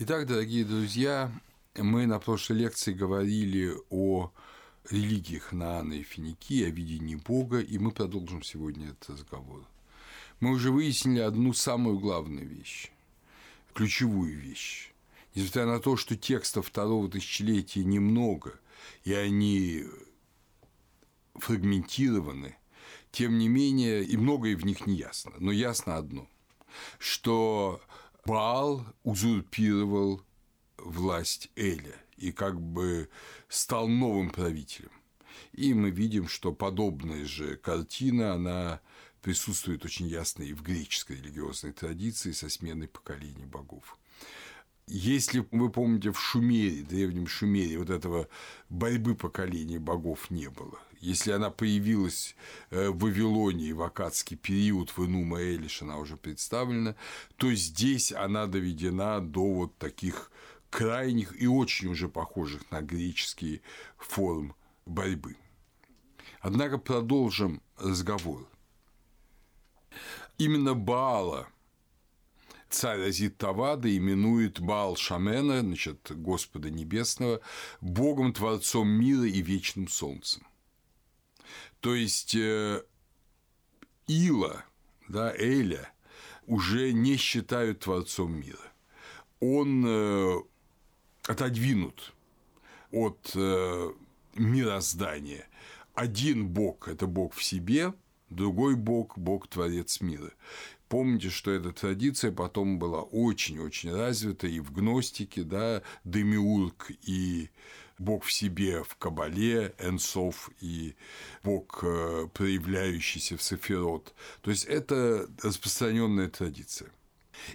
Итак, дорогие друзья, мы на прошлой лекции говорили о религии Ханаана и Финики, о видении Бога, и мы продолжим сегодня этот разговор. Мы уже выяснили одну самую главную вещь, ключевую вещь. Несмотря на то, что текстов второго тысячелетия немного, и они фрагментированы, тем не менее, и многое в них не ясно, но ясно одно, что Баал узурпировал власть Эля и как бы стал новым правителем. И мы видим, что подобная же картина, она присутствует очень ясно и в греческой религиозной традиции со сменой поколений богов. Если вы помните, в Шумере, древнем Шумере, вот этого борьбы поколений богов не было. Если она появилась э, в Вавилонии в акадский период, в Инума Элиш она уже представлена, то здесь она доведена до вот таких крайних и очень уже похожих на греческие форм борьбы. Однако продолжим разговор. Именно Баала царь Азит Тавада именует Баал Шамена, значит, Господа Небесного, Богом, Творцом мира и вечным солнцем. То есть э, Ила, да, Эля уже не считают Творцом мира. Он э, отодвинут от э, мироздания. Один Бог – это Бог в себе, другой Бог – Бог-творец мира. Помните, что эта традиция потом была очень-очень развита и в гностике, да, Демиург и Бог в себе в Кабале, Энсов и Бог, э, проявляющийся в Сефирот. То есть это распространенная традиция.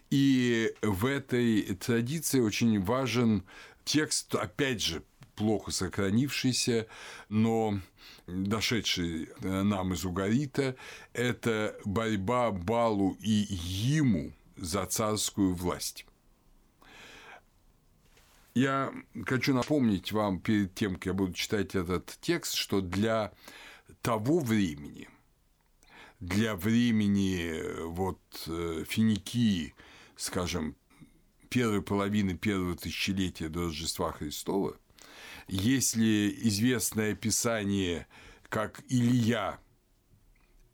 И в этой традиции очень важен текст, опять же, плохо сохранившийся, но дошедший нам из Угарита, это борьба Балу и Ему за царскую власть. Я хочу напомнить вам перед тем, как я буду читать этот текст, что для того времени, для времени вот э, Финикии, скажем, первой половины первого тысячелетия до Рождества Христова, если известное описание, как Илья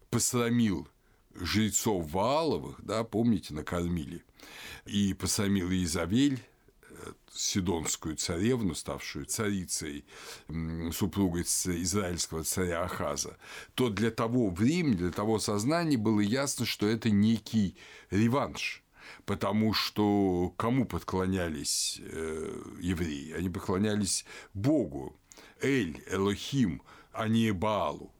посрамил жрецов Вааловых, да, помните, накормили, и посрамил Изавель, э, Сидонскую царевну, ставшую царицей, супругой израильского царя Ахаза, то для того времени, для того сознания было ясно, что это некий реванш – потому что кому подклонялись э, евреи? Они поклонялись Богу, Эль, Элохим, а не Баалу.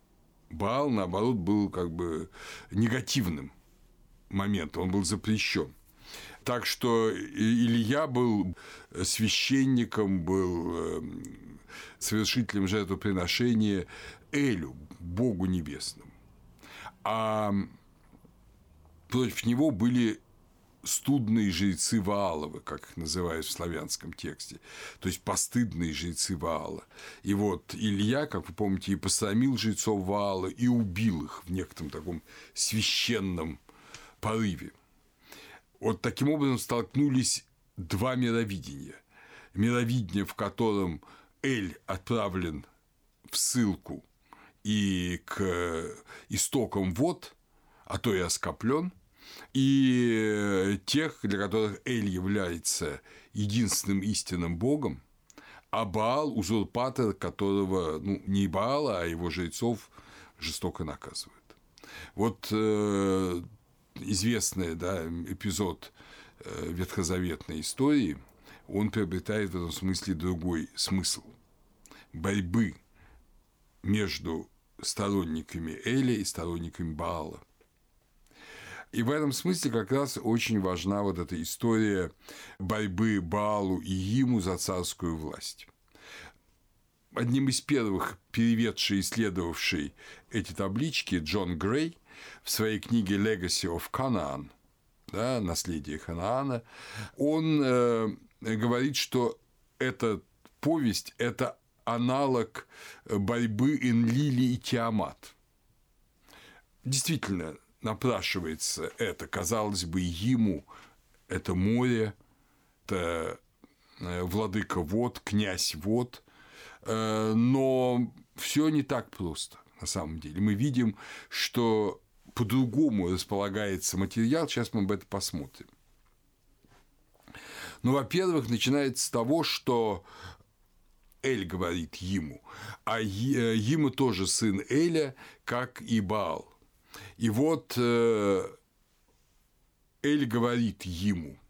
Баал, наоборот, был как бы негативным моментом, он был запрещен. Так что Илья был священником, был э, совершителем жертвоприношения Элю, Богу Небесному. А против него были студные жрецы Вааловы, как их называют в славянском тексте, то есть постыдные жрецы Ваала. И вот Илья, как вы помните, и посрамил жрецов Ваала, и убил их в некотором таком священном порыве. Вот таким образом столкнулись два мировидения. Мировидение, в котором Эль отправлен в ссылку и к истокам вод, а то и оскоплен – и э, тех, для которых Эль является единственным истинным богом, а Баал – узурпатор, которого, ну, не Баала, а его жрецов жестоко наказывают. Вот э, известный да, эпизод э, ветхозаветной истории, он приобретает в этом смысле другой смысл борьбы между сторонниками Эля и сторонниками Баала. И в этом смысле как раз очень важна вот эта история борьбы Баалу и Иму за царскую власть. Одним из первых переведший и исследовавший эти таблички Джон Грей в своей книге «Legacy of Canaan», да, «Наследие Ханаана», он э, говорит, что эта повесть – это аналог борьбы Энлили и Тиамат. Действительно, напрашивается это, казалось бы, ему это море, это э, владыка вод, князь вод, э, но все не так просто на самом деле. Мы видим, что по-другому располагается материал, сейчас мы об этом посмотрим. Ну, во-первых, начинается с того, что Эль говорит ему, а ему тоже сын Эля, как и Баал. И вот Эль говорит ему –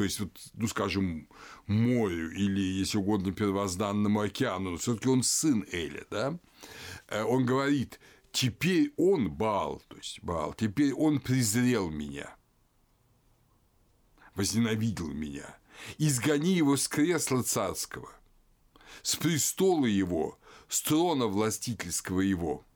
то есть, вот, ну, скажем, морю или, если угодно, первозданному океану, но все-таки он сын Эля, да, э, он говорит, теперь он, Баал, то есть Баал, теперь он презрел меня, возненавидел меня, изгони его с кресла царского, с престола его, с трона властительского его –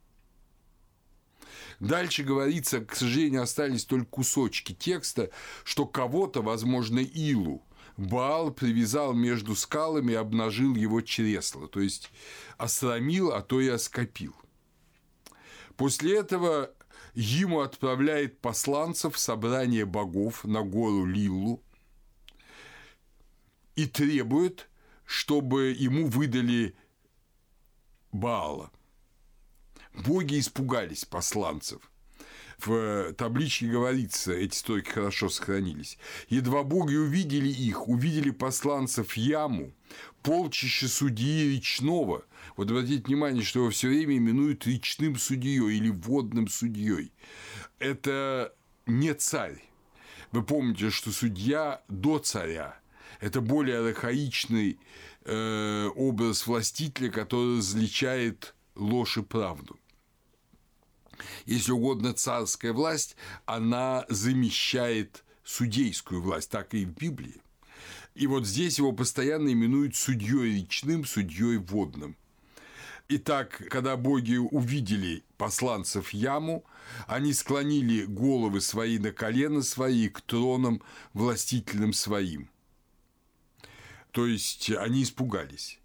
Дальше говорится, к сожалению, остались только кусочки текста, что кого-то, возможно, Илу, Баал привязал между скалами и обнажил его чресло, то есть осрамил, а то и оскопил. После этого ему отправляет посланцев собрание богов на гору Лиллу и требует, чтобы ему выдали Баала – Боги испугались посланцев. В табличке говорится, эти стойки хорошо сохранились. Едва боги увидели их, увидели посланцев яму, полчища судьи речного. Вот обратите внимание, что его все время именуют речным судьей или водным судьей. Это не царь. Вы помните, что судья до царя. Это более архаичный э, образ властителя, который различает ложь и правду если угодно, царская власть, она замещает судейскую власть, так и в Библии. И вот здесь его постоянно именуют судьей речным, судьей водным. Итак, когда боги увидели посланцев яму, они склонили головы свои на колено свои к тронам властительным своим. То есть они испугались.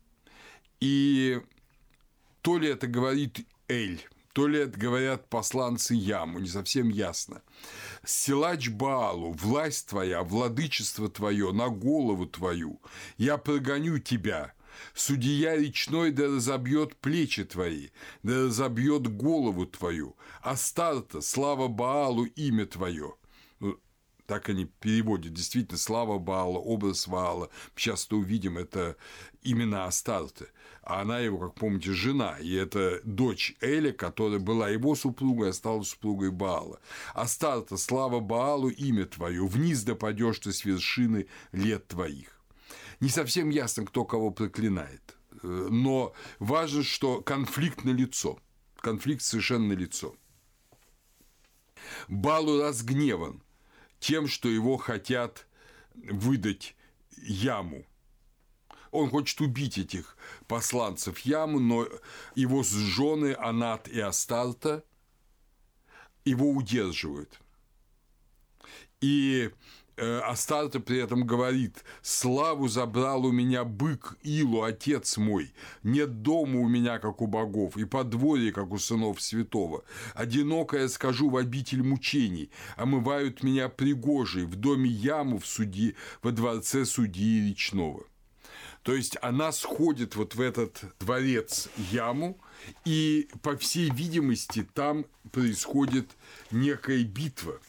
И то ли это говорит Эль, то ли это говорят посланцы Яму, не совсем ясно. Силач Баалу, власть твоя, владычество твое на голову твою, я прогоню тебя, Судья речной да разобьет плечи твои, да разобьет голову твою, а старта, слава Баалу, имя твое. Ну, так они переводят. Действительно, слава Баала, образ Баала. Сейчас-то увидим, это именно Астарты а она его, как помните, жена, и это дочь Эля, которая была его супругой, а стала супругой Баала. Астарта, слава Баалу, имя твое, вниз да падешь ты с вершины лет твоих. Не совсем ясно, кто кого проклинает, но важно, что конфликт на лицо, конфликт совершенно на лицо. Балу разгневан тем, что его хотят выдать яму, он хочет убить этих посланцев Яму, но его жены Анат и Астарта его удерживают. И э, Астарта при этом говорит, «Славу забрал у меня бык Илу, отец мой, нет дома у меня, как у богов, и подворье, как у сынов святого. Одинокая скажу в обитель мучений, омывают меня пригожей в доме яму в суде, во дворце судьи речного». То есть она сходит вот в этот дворец яму, и, по всей видимости, там происходит некая битва.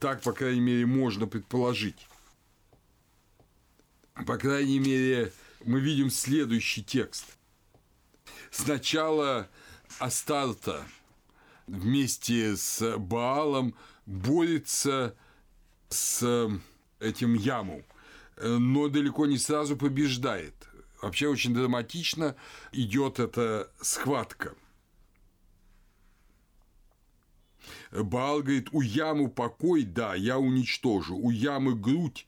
Так, по крайней мере, можно предположить. По крайней мере, мы видим следующий текст. Сначала Астарта вместе с Баалом борется с этим яму – но далеко не сразу побеждает. Вообще очень драматично идет эта схватка. Баал говорит, у ямы покой, да, я уничтожу, у ямы грудь,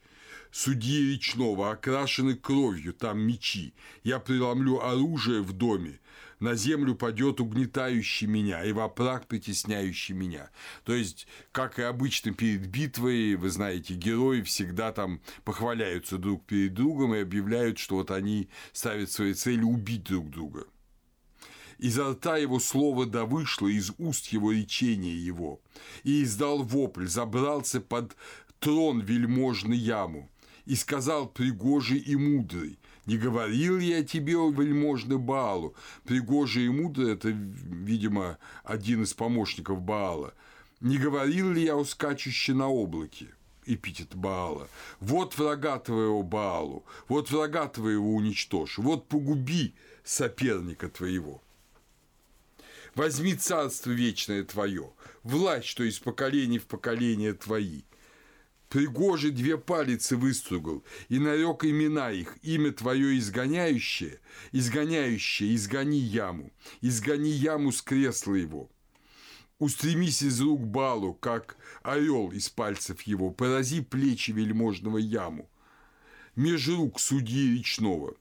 судьи речного, окрашены кровью, там мечи. Я преломлю оружие в доме, на землю падет угнетающий меня и во прах притесняющий меня. То есть, как и обычно перед битвой, вы знаете, герои всегда там похваляются друг перед другом и объявляют, что вот они ставят своей целью убить друг друга. Изо рта его слово да вышло, из уст его речения его. И издал вопль, забрался под трон вельможный яму И сказал пригожий и мудрый, не говорил я тебе, о вельможный Баалу. Пригожий и мудрый – это, видимо, один из помощников Баала. Не говорил ли я о на облаке? эпитет Баала. Вот врага твоего Баалу, вот врага твоего уничтожь, вот погуби соперника твоего. Возьми царство вечное твое, власть, что из поколения в поколение твои. Пригожий две палицы выстругал, и нарек имена их, имя твое изгоняющее, изгоняющее, изгони яму, изгони яму с кресла его. Устремись из рук балу, как орел из пальцев его, порази плечи вельможного яму, меж рук судьи речного.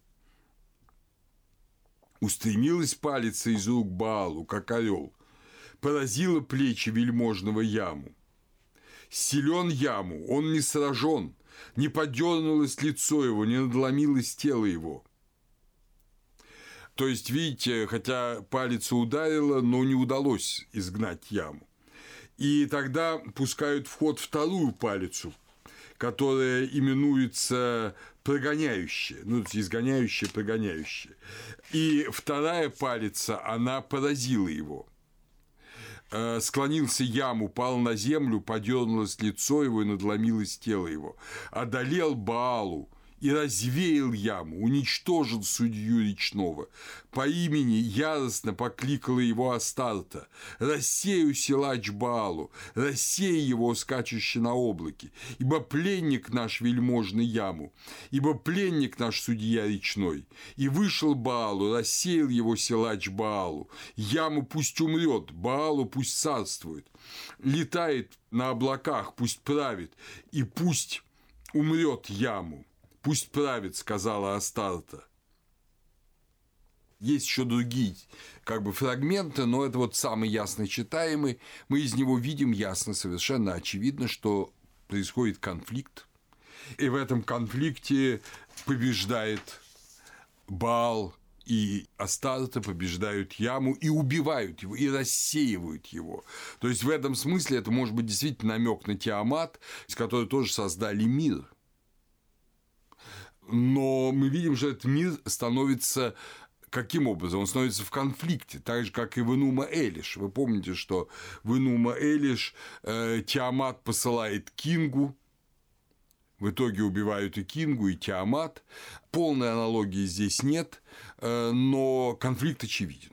Устремилась палица из рук балу, как орел, поразила плечи вельможного яму Силен яму, он не сражен, не подернулось лицо его, не надломилось тело его. То есть, видите, хотя палец ударила, но не удалось изгнать яму. И тогда пускают в ход вторую палицу, которая именуется прогоняющая, ну, изгоняющая, прогоняющая. И вторая палица, она поразила его – склонился ям, упал на землю, подернулось лицо его и надломилось тело его. Одолел Баалу, и развеял яму, уничтожил судью речного. По имени яростно покликала его Астарта. «Рассею силач Баалу, рассей его, скачущий на облаке, ибо пленник наш вельможный яму, ибо пленник наш судья речной. И вышел Баалу, рассеял его силач Баалу, яму пусть умрет, Баалу пусть царствует, летает на облаках, пусть правит, и пусть умрет яму. Пусть правит, сказала Астарта. Есть еще другие как бы фрагменты, но это вот самый ясно читаемый. Мы из него видим ясно, совершенно очевидно, что происходит конфликт. И в этом конфликте побеждает Бал и Астарта побеждают Яму и убивают его, и рассеивают его. То есть в этом смысле это может быть действительно намек на Тиамат, с которой тоже создали мир – но мы видим, что этот мир становится каким образом? Он становится в конфликте, так же, как и в Инума Элиш. Вы помните, что в Инума Элиш э, Тиамат посылает Кингу, в итоге убивают и Кингу, и Тиамат. Полной аналогии здесь нет, э, но конфликт очевиден.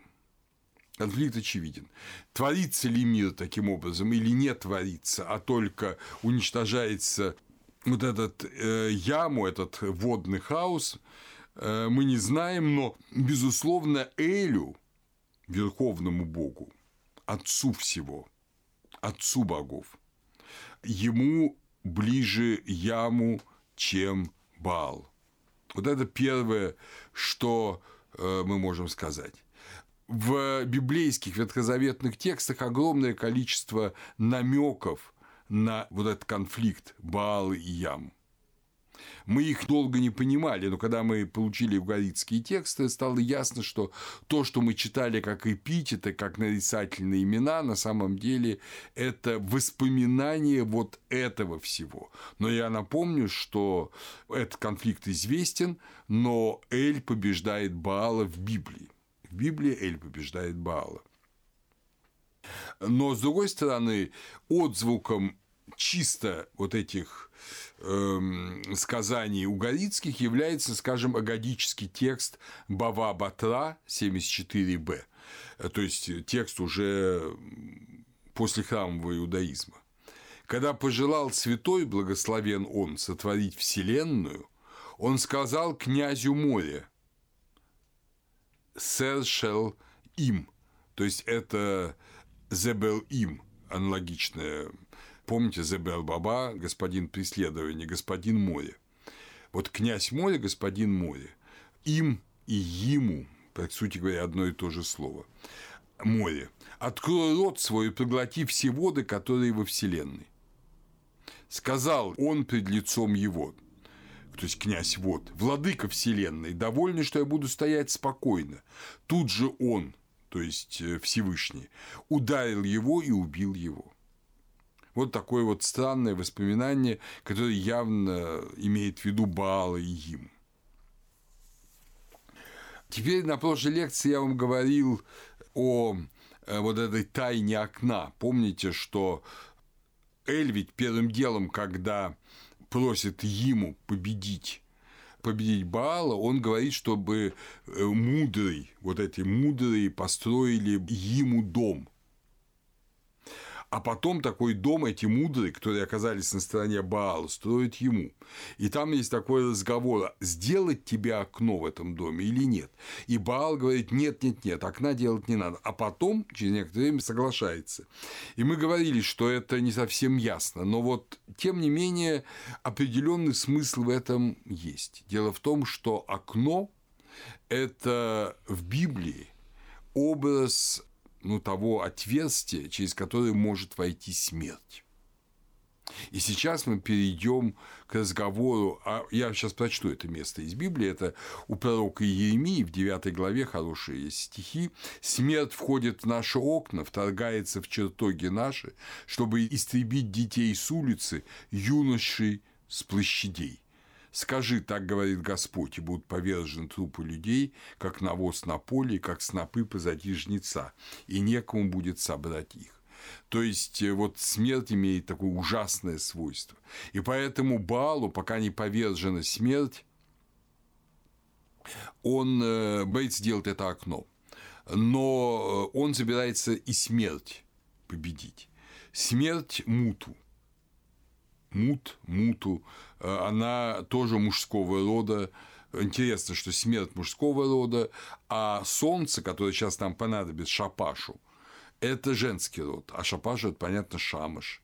Конфликт очевиден. Творится ли мир таким образом или не творится, а только уничтожается вот этот э, яму, этот водный хаос, э, мы не знаем, но, безусловно, Элю, верховному богу, отцу всего, отцу богов, ему ближе яму, чем Бал. Вот это первое, что э, мы можем сказать. В библейских ветхозаветных текстах огромное количество намеков на вот этот конфликт Баал и Ям. Мы их долго не понимали, но когда мы получили евгаритские тексты, стало ясно, что то, что мы читали как эпитеты, как нарицательные имена, на самом деле это воспоминание вот этого всего. Но я напомню, что этот конфликт известен, но Эль побеждает Баала в Библии. В Библии Эль побеждает Баала. Но, с другой стороны, отзвуком чисто вот этих э, сказаний угорицких является, скажем, агадический текст Бава Батра 74б, то есть текст уже после храмового иудаизма. Когда пожелал святой, благословен он, сотворить вселенную, он сказал князю моря, «Сэр им», то есть это Зебел им, аналогичное. Помните Зебел Баба, господин преследования, господин море. Вот князь море, господин море. Им и ему, по сути говоря, одно и то же слово. Море. Открой рот свой и проглоти все воды, которые во Вселенной. Сказал он пред лицом его, то есть князь вот, владыка Вселенной, довольный, что я буду стоять спокойно. Тут же он, то есть э, Всевышний, ударил его и убил его. Вот такое вот странное воспоминание, которое явно имеет в виду Баала и Им. Теперь на прошлой лекции я вам говорил о э, вот этой тайне окна. Помните, что Эль ведь первым делом, когда просит ему победить победить Баала, он говорит, чтобы э, мудрый, вот эти мудрые построили ему дом – а потом такой дом эти мудрые, которые оказались на стороне Баала, строят ему. И там есть такой разговор, сделать тебе окно в этом доме или нет. И Баал говорит, нет, нет, нет, окна делать не надо. А потом, через некоторое время, соглашается. И мы говорили, что это не совсем ясно, но вот, тем не менее, определенный смысл в этом есть. Дело в том, что окно – это в Библии образ ну, того отверстия, через которое может войти смерть. И сейчас мы перейдем к разговору, а я сейчас прочту это место из Библии, это у пророка Иеремии в 9 главе хорошие стихи. «Смерть входит в наши окна, вторгается в чертоги наши, чтобы истребить детей с улицы, юношей с площадей». Скажи, так говорит Господь, и будут повержены трупы людей, как навоз на поле, как снопы позади жнеца, и некому будет собрать их. То есть э, вот смерть имеет такое ужасное свойство. И поэтому Балу, пока не повержена смерть, он э, боится делать это окно. Но э, он собирается и смерть победить. Смерть Муту – Мут, Муту, э, она тоже мужского рода. Интересно, что смерть мужского рода, а солнце, которое сейчас нам понадобится, Шапашу, это женский род, а Шапашу – это, понятно, Шамаш,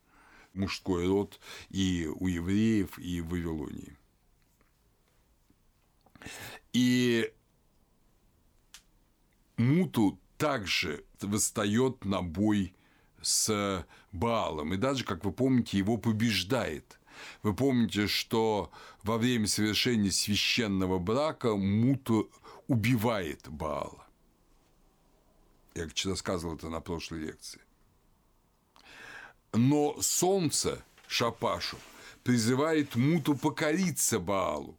мужской род и у евреев, и в Вавилонии. И Муту также восстает на бой с Баалом, и даже, как вы помните, его побеждает. Вы помните, что во время совершения священного брака Муту убивает Баала. Я рассказывал это на прошлой лекции. Но солнце Шапашу призывает Муту покориться Баалу.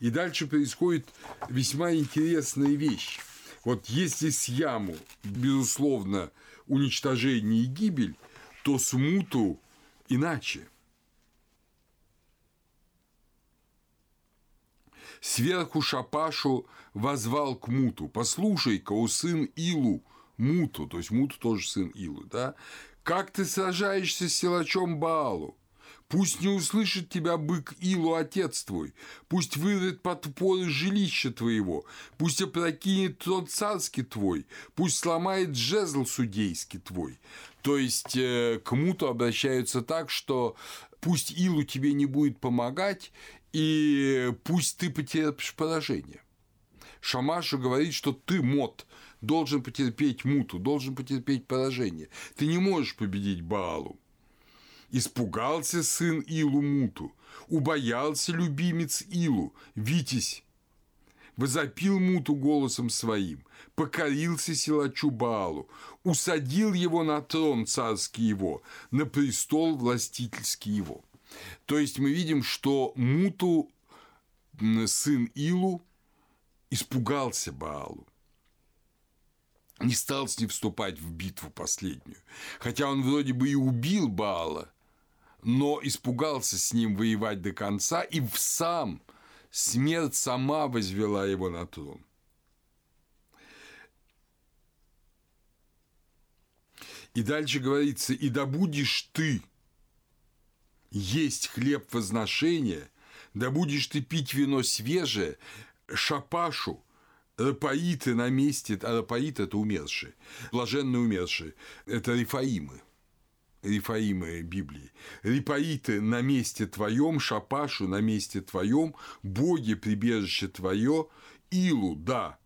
И дальше происходит весьма интересная вещь. Вот если с Яму, безусловно, уничтожение и гибель, то смуту иначе. Сверху Шапашу возвал к Муту, послушай-ка, у сын Илу, Муту, то есть Муту тоже сын Илу, да, как ты сражаешься с силачом Баалу? Пусть не услышит тебя бык Илу, отец твой, пусть вырвет подпоры жилища твоего, пусть опрокинет трон царский твой, пусть сломает жезл судейский твой. То есть э, к муту обращаются так, что пусть Илу тебе не будет помогать, и пусть ты потерпишь поражение. Шамашу говорит, что ты, Мот, должен потерпеть муту, должен потерпеть поражение. Ты не можешь победить Баалу. Испугался сын Илу Муту, убоялся любимец Илу, Витязь. Возопил Муту голосом своим, покорился силачу Баалу, усадил его на трон царский его, на престол властительский его. То есть мы видим, что Муту, сын Илу, испугался Баалу не стал с ним вступать в битву последнюю. Хотя он вроде бы и убил Баала, но испугался с ним воевать до конца, и в сам смерть сама возвела его на трон. И дальше говорится, и да будешь ты есть хлеб возношения, да будешь ты пить вино свежее, шапашу, рапаиты на месте, а рапаит – это умершие, блаженные умершие, это рифаимы – Рифаимы Библии. Рипаиты на месте твоем, Шапашу на месте твоем, боги прибежище твое, Илу, да,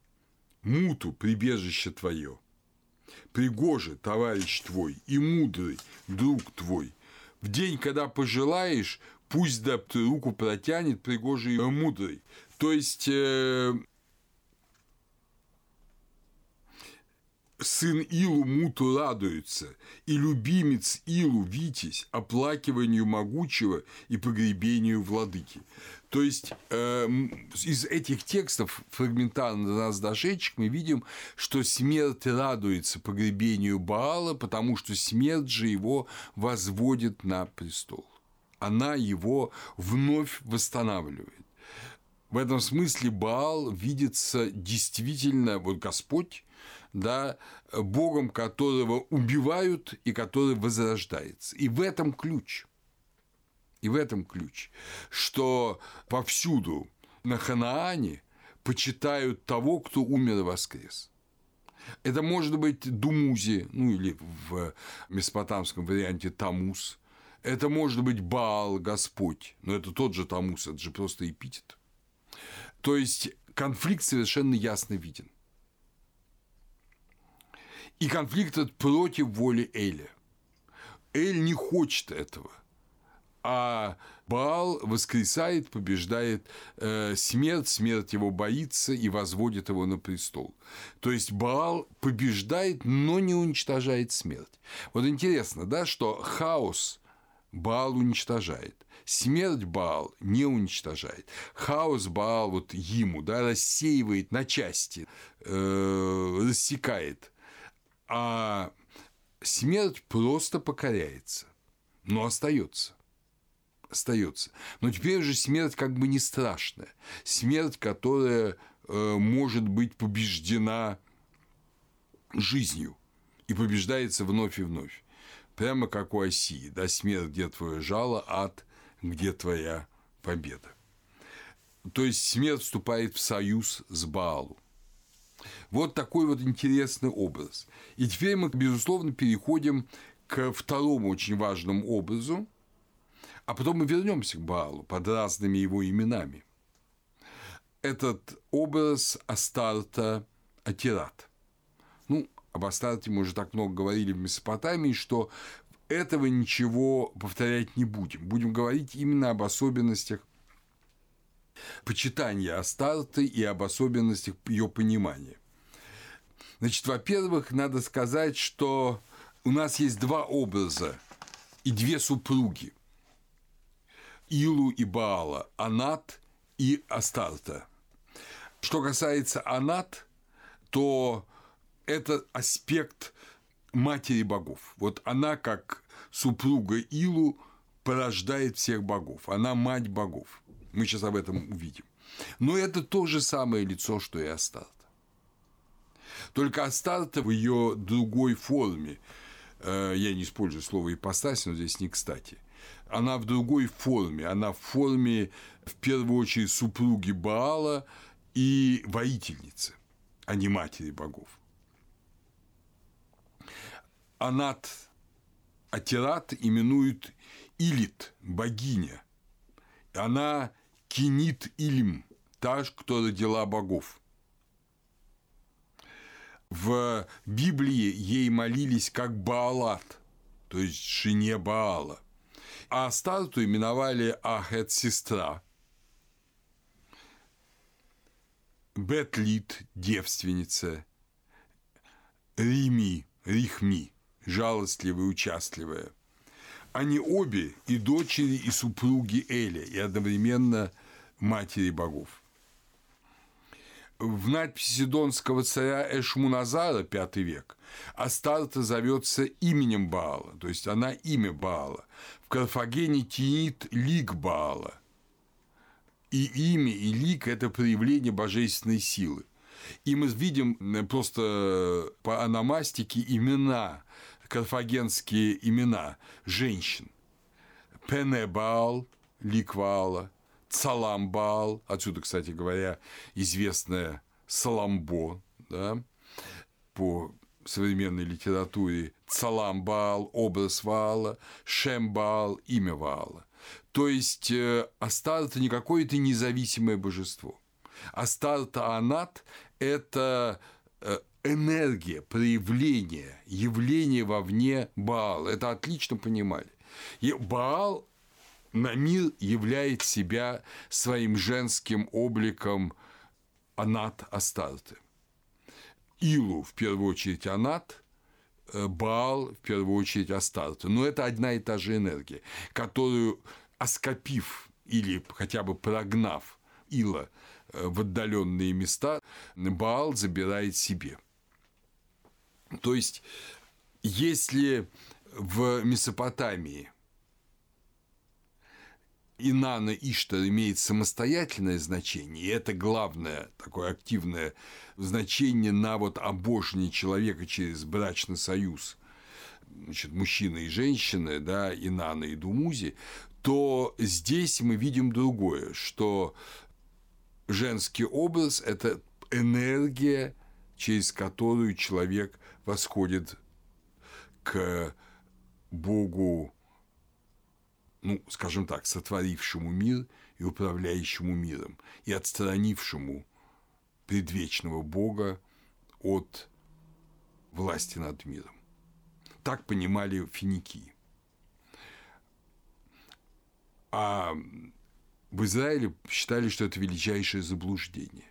Муту прибежище твое. Пригожи, товарищ твой, и мудрый, друг твой. В день, когда пожелаешь, пусть да руку протянет пригожий и мудрый. То есть, э, сын Илу Муту радуется, и любимец Илу Витязь оплакиванию могучего и погребению владыки. То есть э, из этих текстов фрагментарно до нас дошедших мы видим, что смерть радуется погребению Баала, потому что смерть же его возводит на престол. Она его вновь восстанавливает. В этом смысле Баал видится действительно, вот Господь, да, Богом, которого убивают и который возрождается. И в этом ключ. И в этом ключ, что повсюду на Ханаане почитают того, кто умер и воскрес. Это может быть Думузи, ну или в месопотамском варианте Тамус. Это может быть Баал, Господь, но это тот же Тамус, это же просто эпитет. То есть конфликт совершенно ясно виден. И конфликт этот против воли Эля. Эль не хочет этого. А Баал воскресает, побеждает э, смерть, смерть его боится и возводит его на престол. То есть Баал побеждает, но не уничтожает смерть. Вот интересно, да, что хаос Баал уничтожает. Смерть Баал не уничтожает. Хаос Баал вот ему, да, рассеивает на части, э, рассекает. А смерть просто покоряется, но остается остается. Но теперь уже смерть как бы не страшная. Смерть, которая э, может быть побеждена жизнью и побеждается вновь и вновь. Прямо как у Осии, да, смерть, где твое жало, ад, где твоя победа. То есть смерть вступает в союз с Баалу. Вот такой вот интересный образ. И теперь мы, безусловно, переходим к второму очень важному образу, а потом мы вернемся к Баалу под разными его именами. Этот образ Астарта Атират. Ну, об Астарте мы уже так много говорили в Месопотамии, что этого ничего повторять не будем. Будем говорить именно об особенностях почитания Астарты и об особенностях ее понимания. Значит, во-первых, надо сказать, что у нас есть два образа и две супруги. Илу и Баала, Анат и Астарта. Что касается Анат, то это аспект матери богов. Вот она, как супруга Илу, порождает всех богов. Она мать богов. Мы сейчас об этом увидим. Но это то же самое лицо, что и Астарта. Только Астарта в ее другой форме, э, я не использую слово ипостась, но здесь не кстати, она в другой форме, она в форме, в первую очередь, супруги Баала и воительницы, а не матери богов. Анат Атират именуют Илит, богиня. Она кинит Илим, та, кто родила богов. В Библии ей молились как Баалат, то есть жене Баала. А Астарту именовали Ахет сестра. Бетлит – девственница. Рими, Рихми – жалостливая участливая. Они обе и дочери, и супруги Эля, и одновременно матери богов. В надписи Сидонского царя Эшмуназара, V век, Астарта зовется именем Баала, то есть она имя Баала. В Карфагене тинит лик Баала. И имя, и лик – это проявление божественной силы. И мы видим просто по аномастике имена карфагенские имена женщин. Пенебал, Ликвала, Цаламбал, отсюда, кстати говоря, известная Саламбо, да, по современной литературе Цаламбал, образ Ваала, Шембал, имя Ваала. То есть э, Астарта не какое-то независимое божество. Астарта Анат – это э, энергия, проявление, явление вовне Баала. Это отлично понимали. И Баал на мир являет себя своим женским обликом Анат Астарты. Илу в первую очередь Анат, э, Баал в первую очередь Астарта. Но это одна и та же энергия, которую, оскопив или хотя бы прогнав Ила э, в отдаленные места, Баал забирает себе. То есть, если в Месопотамии Инана Иштар имеет самостоятельное значение, и это главное такое активное значение на вот обожение человека через брачный союз, значит, мужчины и женщины, да, Инана и Думузи, то здесь мы видим другое, что женский образ – это энергия, через которую человек восходит к Богу ну, скажем так, сотворившему мир и управляющему миром, и отстранившему предвечного Бога от власти над миром. Так понимали финики. А в Израиле считали, что это величайшее заблуждение.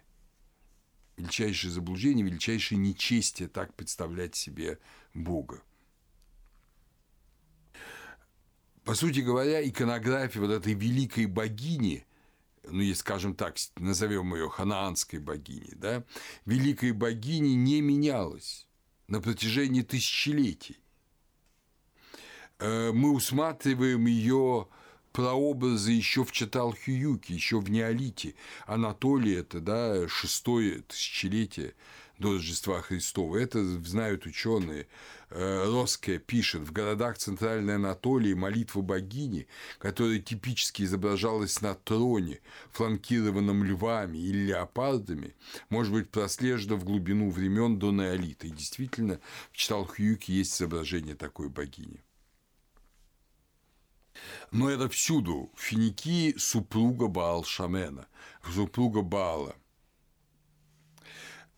Величайшее заблуждение, величайшее нечестие так представлять себе Бога. По сути говоря, иконография вот этой великой богини, ну, если, скажем так, назовем ее ханаанской богиней, да, великой богини не менялась на протяжении тысячелетий. Э, мы усматриваем ее прообразы еще в Чаталхююке, еще в Неолите. Анатолий – это да, шестое тысячелетие до Рождества Христова. Это знают ученые. Э, Роске пишет, в городах Центральной Анатолии молитва богини, которая типически изображалась на троне, фланкированном львами или леопардами, может быть прослежена в глубину времен до неолита. И действительно, в Читалхююке есть изображение такой богини. Но это всюду. Финики – супруга Баал Шамена, супруга Баала.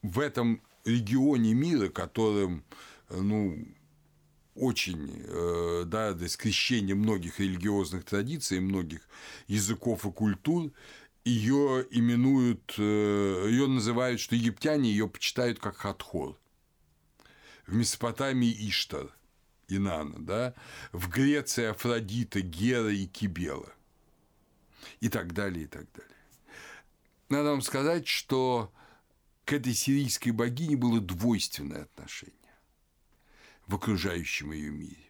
В этом регионе мира, которым ну, очень, э, да, скрещение многих религиозных традиций, многих языков и культур, ее именуют, э, ее называют, что египтяне ее почитают как Хатхор. В Месопотамии Иштар, Инана, да, в Греции Афродита, Гера и Кибела. И так далее, и так далее. Надо вам сказать, что к этой сирийской богине было двойственное отношение в окружающем ее мире.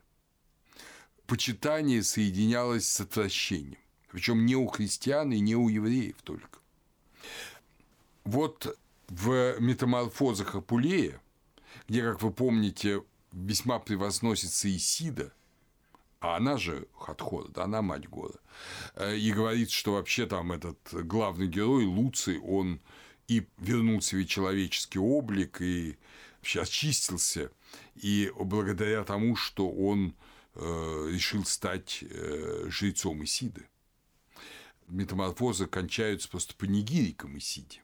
Почитание соединялось с отвращением, причем не у христиан и не у евреев только. Вот в метаморфозах Апулея, где, как вы помните, весьма превозносится Исида, а она же Хатхора, да, она мать Гора, э, и говорит, что вообще там этот главный герой Луций, он и вернул себе человеческий облик, и вообще очистился и благодаря тому, что он э, решил стать э, жрецом Исиды. Метаморфозы кончаются просто панигириком Исиде.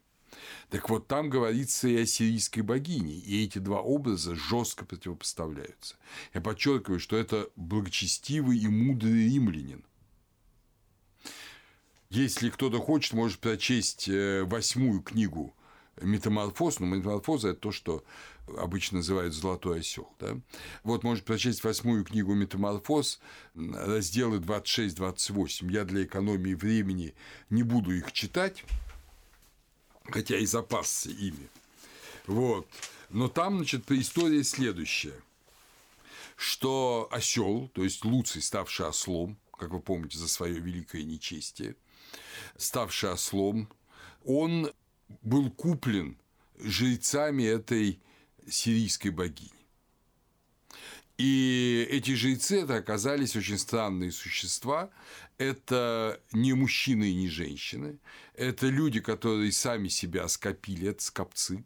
Так вот, там говорится и о сирийской богине, и эти два образа жестко противопоставляются. Я подчеркиваю, что это благочестивый и мудрый римлянин. Если кто-то хочет, может прочесть э, восьмую книгу метаморфоз, но метаморфоза – это то, что обычно называют «Золотой осел». Да? Вот может прочесть восьмую книгу «Метаморфоз», разделы 26-28. Я для экономии времени не буду их читать, хотя и запасся ими. Вот. Но там, значит, история следующая, что осел, то есть Луций, ставший ослом, как вы помните, за свое великое нечестие, ставший ослом, он был куплен жрецами этой сирийской богини. И эти жрецы это оказались очень странные существа. Это не мужчины и не женщины. Это люди, которые сами себя скопили, это скопцы.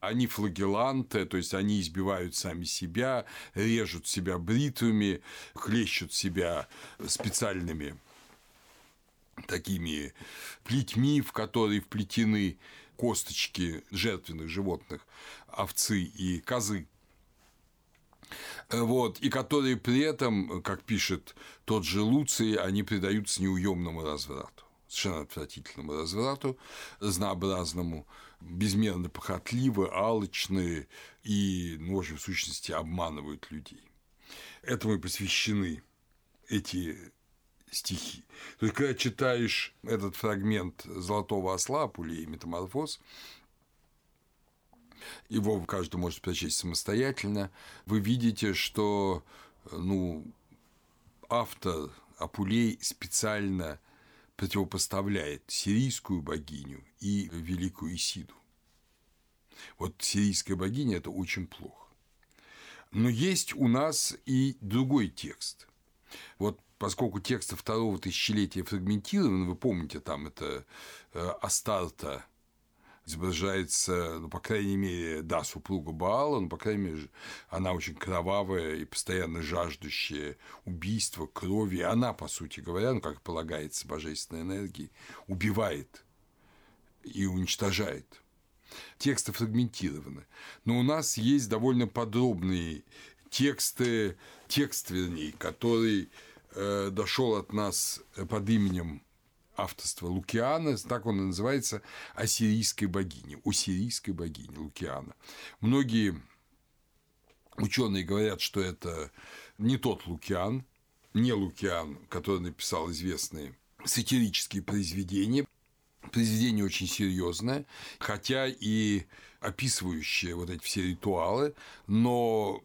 Они флагеланты, то есть они избивают сами себя, режут себя бритвами, хлещут себя специальными такими плетьми, в которые вплетены косточки жертвенных животных, овцы и козы. Вот, и которые при этом, как пишет тот же Луций, они предаются неуемному разврату. совершенно отвратительному разврату, разнообразному, безмерно похотливы, алчные и, ну, в общем, в сущности, обманывают людей. Этому и посвящены эти стихи. То есть, когда читаешь этот фрагмент «Золотого осла» Пулей «Метаморфоз», его каждый может прочесть самостоятельно, вы видите, что ну, автор Апулей специально противопоставляет сирийскую богиню и великую Исиду. Вот сирийская богиня – это очень плохо. Но есть у нас и другой текст. Вот поскольку тексты второго тысячелетия фрагментированы, вы помните, там это э, Астарта изображается, ну, по крайней мере, да, супруга Баала, но, по крайней мере, она очень кровавая и постоянно жаждущая убийства, крови. Она, по сути говоря, ну, как полагается божественной энергии, убивает и уничтожает. Тексты фрагментированы. Но у нас есть довольно подробные тексты, текст, вернее, который э, дошел от нас под именем авторства Лукиана, так он и называется, ассирийской богини, уссирийской богини Лукиана. Многие ученые говорят, что это не тот Лукиан, не Лукиан, который написал известные сатирические произведения, произведение очень серьезное, хотя и описывающее вот эти все ритуалы, но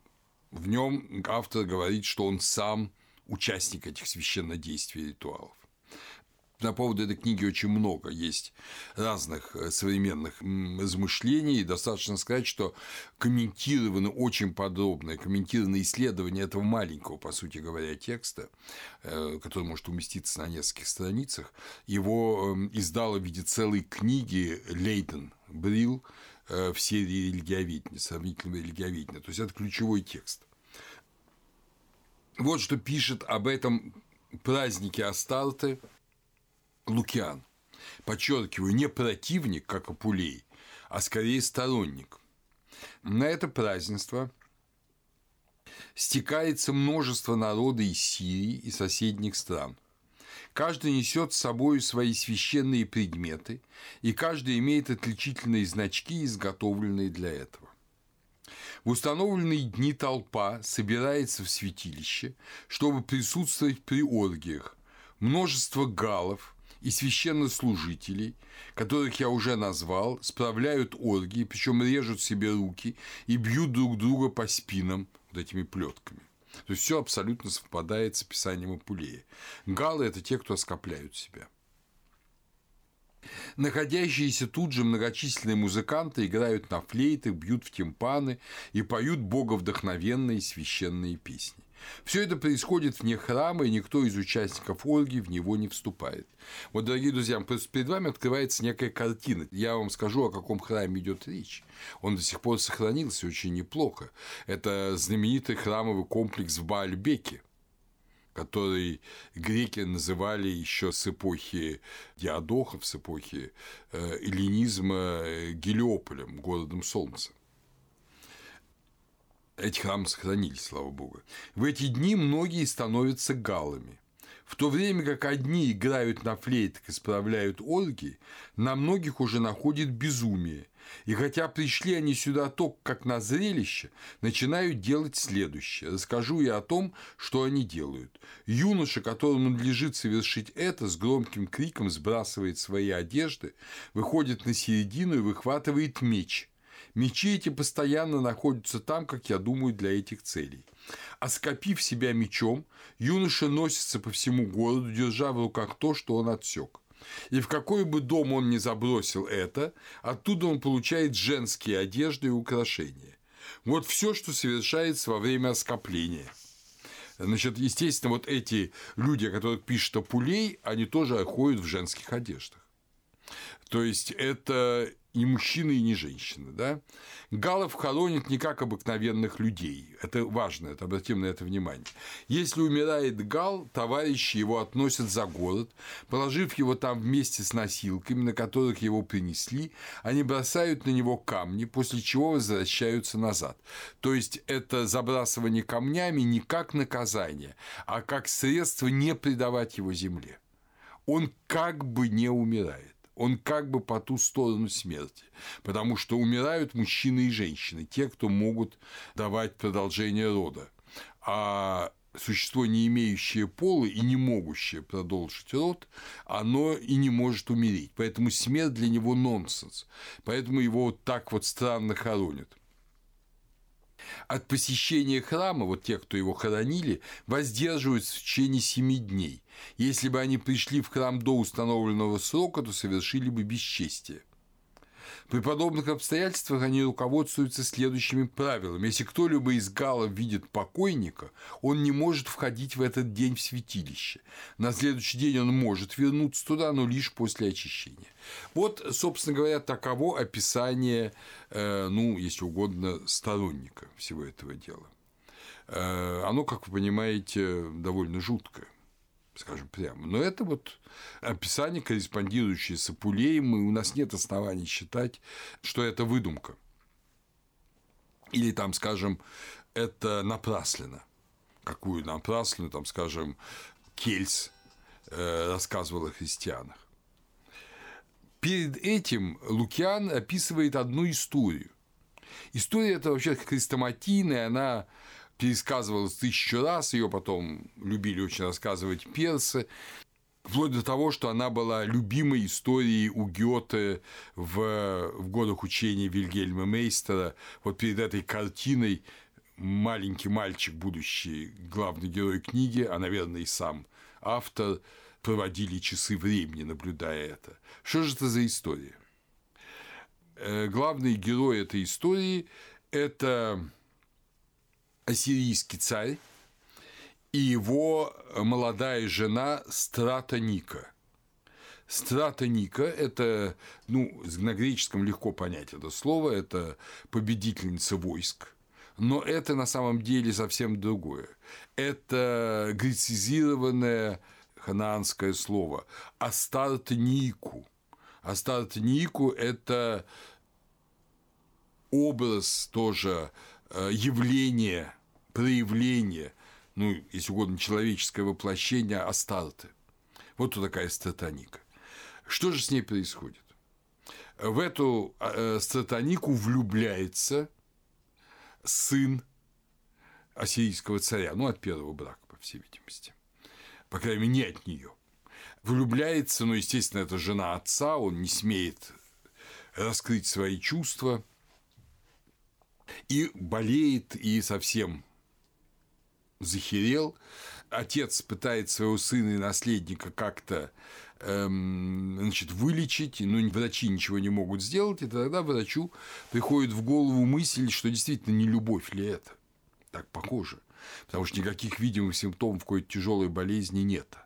в нем автор говорит, что он сам участник этих священнодействий ритуалов. На поводу этой книги очень много есть разных э, современных размышлений. Достаточно сказать, что комментированы очень подробно, комментированы исследования этого маленького, по сути говоря, текста, э, который может уместиться на нескольких страницах. Его эм, издала в виде целой книги Лейтон Брил э, в серии религиоведения, сравнительного религиоведения. То есть это ключевой текст. Вот что пишет об этом празднике Астарты Лукиан. Подчеркиваю, не противник, как Апулей, а скорее сторонник. На это празднество стекается множество народа из Сирии и соседних стран. Каждый несет с собой свои священные предметы, и каждый имеет отличительные значки, изготовленные для этого. В установленные дни толпа собирается в святилище, чтобы присутствовать при оргиях. Множество галов – и священнослужителей, которых я уже назвал, справляют оргии, причем режут себе руки и бьют друг друга по спинам вот этими плетками. То есть все абсолютно совпадает с описанием Апулея. Галы – это те, кто оскопляют себя. Находящиеся тут же многочисленные музыканты играют на флейтах, бьют в тимпаны и поют боговдохновенные священные песни. Все это происходит вне храма, и никто из участников оргии в него не вступает. Вот, дорогие друзья, перед вами открывается некая картина. Я вам скажу, о каком храме идет речь. Он до сих пор сохранился очень неплохо. Это знаменитый храмовый комплекс в Баальбеке который греки называли еще с эпохи Диадохов, с эпохи э, эллинизма э, Гелиополем, городом солнца. Эти храмы сохранились, слава богу. В эти дни многие становятся галами. В то время как одни играют на флейтах и справляют орги, на многих уже находит безумие. И хотя пришли они сюда только как на зрелище, начинают делать следующее. Расскажу я о том, что они делают. Юноша, которому надлежит совершить это, с громким криком сбрасывает свои одежды, выходит на середину и выхватывает меч – Мечи эти постоянно находятся там, как я думаю, для этих целей. Оскопив себя мечом, юноша носится по всему городу, держа в руках то, что он отсек. И в какой бы дом он ни забросил это, оттуда он получает женские одежды и украшения. Вот все, что совершается во время оскопления. Значит, естественно, вот эти люди, о которых пишет Апулей, они тоже ходят в женских одеждах. То есть это не мужчины и не женщины, да? Галов хоронят не как обыкновенных людей. Это важно, это обратим на это внимание. Если умирает гал, товарищи его относят за город, положив его там вместе с носилками, на которых его принесли, они бросают на него камни, после чего возвращаются назад. То есть это забрасывание камнями не как наказание, а как средство не предавать его земле. он как бы не умирает он как бы по ту сторону смерти, потому что умирают мужчины и женщины, те, кто могут давать продолжение рода. А существо, не имеющее пола и не могущее продолжить род, оно и не может умереть. Поэтому смерть для него нонсенс. Поэтому его вот так вот странно хоронят от посещения храма, вот те, кто его хоронили, воздерживаются в течение семи дней. Если бы они пришли в храм до установленного срока, то совершили бы бесчестие. При подобных обстоятельствах они руководствуются следующими правилами. Если кто-либо из галов видит покойника, он не может входить в этот день в святилище. На следующий день он может вернуться туда, но лишь после очищения. Вот, собственно говоря, таково описание, э, ну, если угодно, сторонника всего этого дела. Э, оно, как вы понимаете, довольно жуткое скажем прямо. Но это вот описание, корреспондирующее с Апулеем, и у нас нет оснований считать, что это выдумка. Или там, скажем, это напраслено. Какую напраслину, там, скажем, Кельс э, рассказывал о христианах. Перед этим Лукиан описывает одну историю. История эта вообще хрестоматийная, она пересказывалась тысячу раз, ее потом любили очень рассказывать персы, вплоть до того, что она была любимой историей у Гёте в, в годах учения Вильгельма Мейстера. Вот перед этой картиной маленький мальчик, будущий главный герой книги, а, наверное, и сам автор, проводили часы времени, наблюдая это. Что же это за история? Э, главный герой этой истории – это ассирийский царь и его молодая жена Стратоника. Стратоника – это, ну, на греческом легко понять это слово, это победительница войск, но это на самом деле совсем другое. Это грецизированное ханаанское слово «астартнику». Астартнику – это образ тоже э, явления проявление, ну, если угодно, человеческое воплощение Астарты. Вот такая стратоника. Что же с ней происходит? В эту э, стратонику влюбляется сын ассирийского царя, ну, от первого брака, по всей видимости. По крайней мере, не от нее. Влюбляется, но, естественно, это жена отца, он не смеет раскрыть свои чувства и болеет, и совсем захерел, отец пытает своего сына и наследника как-то эм, значит, вылечить, но врачи ничего не могут сделать, и тогда врачу приходит в голову мысль, что действительно не любовь ли это. Так похоже. Потому что никаких видимых симптомов какой-то тяжелой болезни нет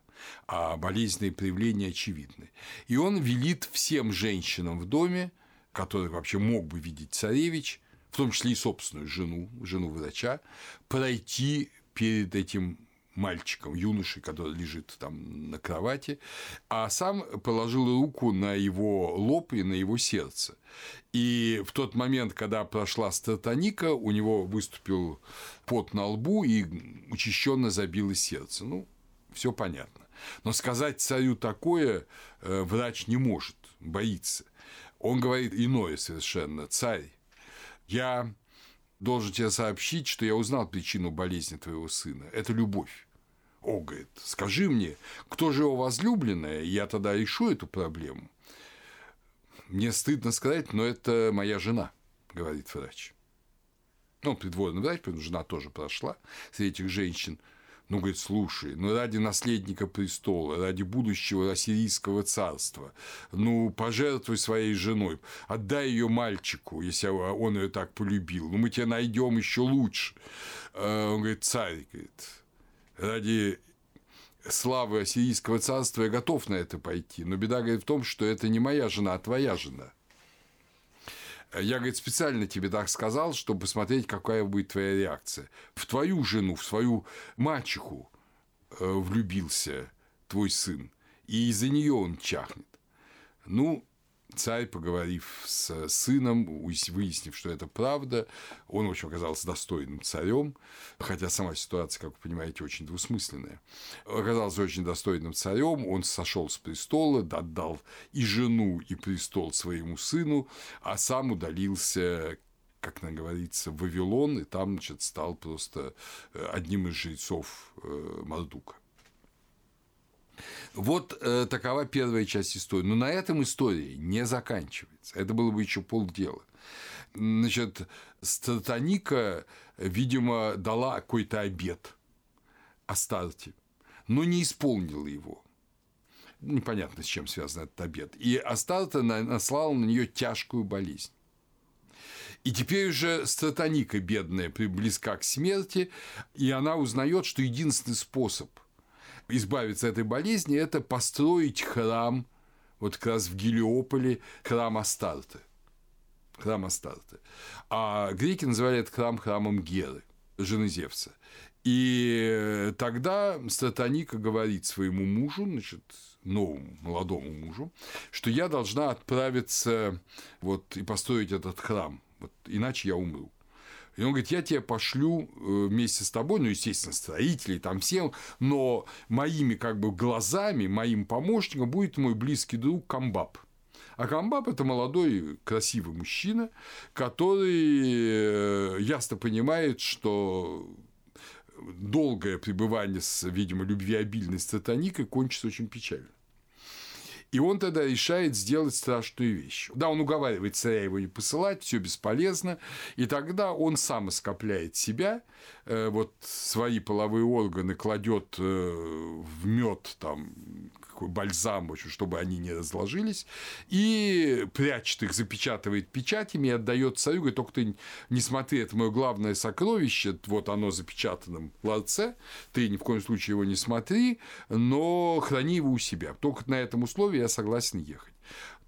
а болезненные проявления очевидны. И он велит всем женщинам в доме, которых вообще мог бы видеть царевич, в том числе и собственную жену, жену врача, пройти перед этим мальчиком, юношей, который лежит там на кровати, а сам положил руку на его лоб и на его сердце. И в тот момент, когда прошла стратоника, у него выступил пот на лбу и учащенно забилось сердце. Ну, все понятно. Но сказать царю такое э, врач не может, боится. Он говорит иное совершенно. Царь, я должен тебе сообщить, что я узнал причину болезни твоего сына. Это любовь. О, говорит, скажи мне, кто же его возлюбленная, я тогда решу эту проблему. Мне стыдно сказать, но это моя жена, говорит врач. Ну, придворный врач, потому что жена тоже прошла среди этих женщин – ну, говорит, слушай, ну, ради наследника престола, ради будущего ассирийского царства, ну, пожертвуй своей женой, отдай ее мальчику, если он ее так полюбил, ну, мы тебя найдем еще лучше. А он говорит, царь, говорит, ради славы ассирийского царства я готов на это пойти, но беда, говорит, в том, что это не моя жена, а твоя жена – я, говорит, специально тебе так сказал, чтобы посмотреть, какая будет твоя реакция. В твою жену, в свою мачеху э, влюбился твой сын, и из-за нее он чахнет. Ну, царь, поговорив с сыном, выяснив, что это правда, он, в общем, оказался достойным царем, хотя сама ситуация, как вы понимаете, очень двусмысленная. Оказался очень достойным царем, он сошел с престола, отдал и жену, и престол своему сыну, а сам удалился как нам говорится, в Вавилон, и там, значит, стал просто э, одним из жрецов э, Мардука. Вот э, такова первая часть истории. Но на этом история не заканчивается. Это было бы еще полдела. Значит, Стратоника, видимо, дала какой-то обед о старте, но не исполнила его. Непонятно, с чем связан этот обед. И Астарта наслала на нее тяжкую болезнь. И теперь уже стратоника бедная близка к смерти, и она узнает, что единственный способ избавиться от этой болезни – это построить храм, вот как раз в Гелиополе, храм Астарты. Храм Астарты. А греки называли этот храм храмом Геры, жены Зевса. И тогда Стратоника говорит своему мужу, значит, новому молодому мужу, что я должна отправиться вот, и построить этот храм вот, иначе я умру. И он говорит, я тебя пошлю э, вместе с тобой, ну, естественно, строителей, там всем, но моими как бы глазами, моим помощником будет мой близкий друг Камбаб. А Камбаб – это молодой, красивый мужчина, который э, ясно понимает, что долгое пребывание с, видимо, любвеобильной сатаникой кончится очень печально. И он тогда решает сделать страшную вещь. Да, он уговаривает царя его не посылать, все бесполезно. И тогда он сам ископляет себя, э, вот свои половые органы кладет э, в мед там такой бальзам, очень, чтобы они не разложились, и прячет их, запечатывает печатями и отдает царю, говорит, только ты не смотри, это мое главное сокровище, вот оно запечатанном ларце, ты ни в коем случае его не смотри, но храни его у себя. Только на этом условии я согласен ехать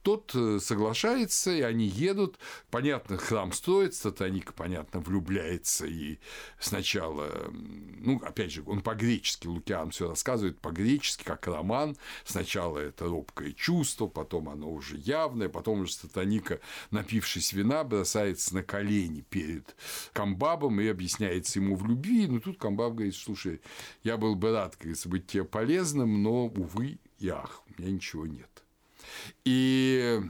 тот э, соглашается, и они едут. Понятно, храм строится, сатаника, понятно, влюбляется, и сначала, ну, опять же, он по-гречески, Лукиан все рассказывает по-гречески, как роман. Сначала это робкое чувство, потом оно уже явное, потом уже сатаника, напившись вина, бросается на колени перед Камбабом и объясняется ему в любви. Но тут Камбаб говорит, слушай, я был бы рад, говорится, быть тебе полезным, но, увы и ах, у меня ничего нет. И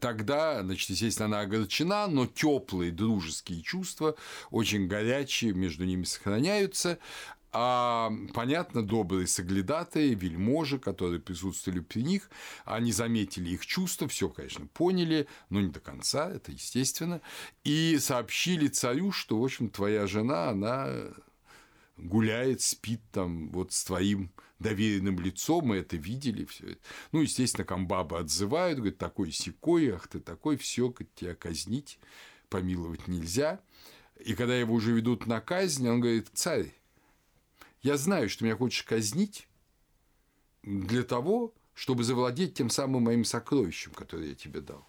тогда, значит, естественно, она огорчена, но теплые дружеские чувства, очень горячие, между ними сохраняются. А, понятно, добрые соглядатые, вельможи, которые присутствовали при них, они заметили их чувства, все, конечно, поняли, но не до конца, это естественно, и сообщили царю, что, в общем, твоя жена, она гуляет, спит там вот с твоим доверенным лицом, мы это видели, все это. Ну, естественно, комбабы отзывают, говорят, такой секой, ах ты такой, все, тебя казнить, помиловать нельзя. И когда его уже ведут на казнь, он говорит, царь, я знаю, что меня хочешь казнить для того, чтобы завладеть тем самым моим сокровищем, которое я тебе дал.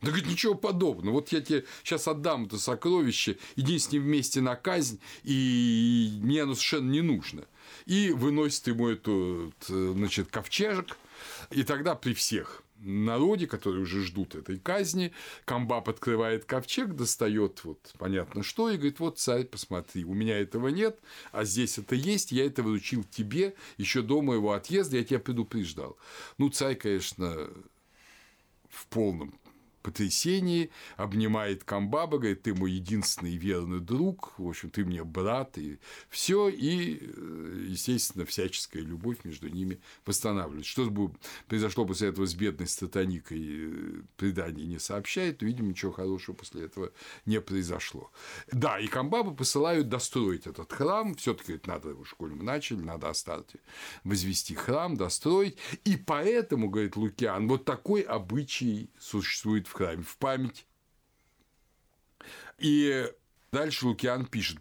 Да говорит, ничего подобного. Вот я тебе сейчас отдам это сокровище, иди с ним вместе на казнь, и мне оно совершенно не нужно. И выносит ему этот, значит, ковчежек, и тогда при всех народе, которые уже ждут этой казни, Камбаб открывает ковчег, достает вот понятно что, и говорит, вот, царь, посмотри, у меня этого нет, а здесь это есть, я это вручил тебе еще до моего отъезда, я тебя предупреждал. Ну, царь, конечно, в полном потрясении, обнимает Камбаба, говорит, ты мой единственный верный друг, в общем, ты мне брат, и все, и, э, естественно, всяческая любовь между ними восстанавливается. Что бы произошло после этого с бедной сатаникой, э, предание не сообщает, видимо, ничего хорошего после этого не произошло. Да, и Камбаба посылают достроить этот храм, все таки надо, в школе мы начали, надо Астарте возвести храм, достроить, и поэтому, говорит Лукиан, вот такой обычай существует в храме, в память. И дальше Лукиан пишет,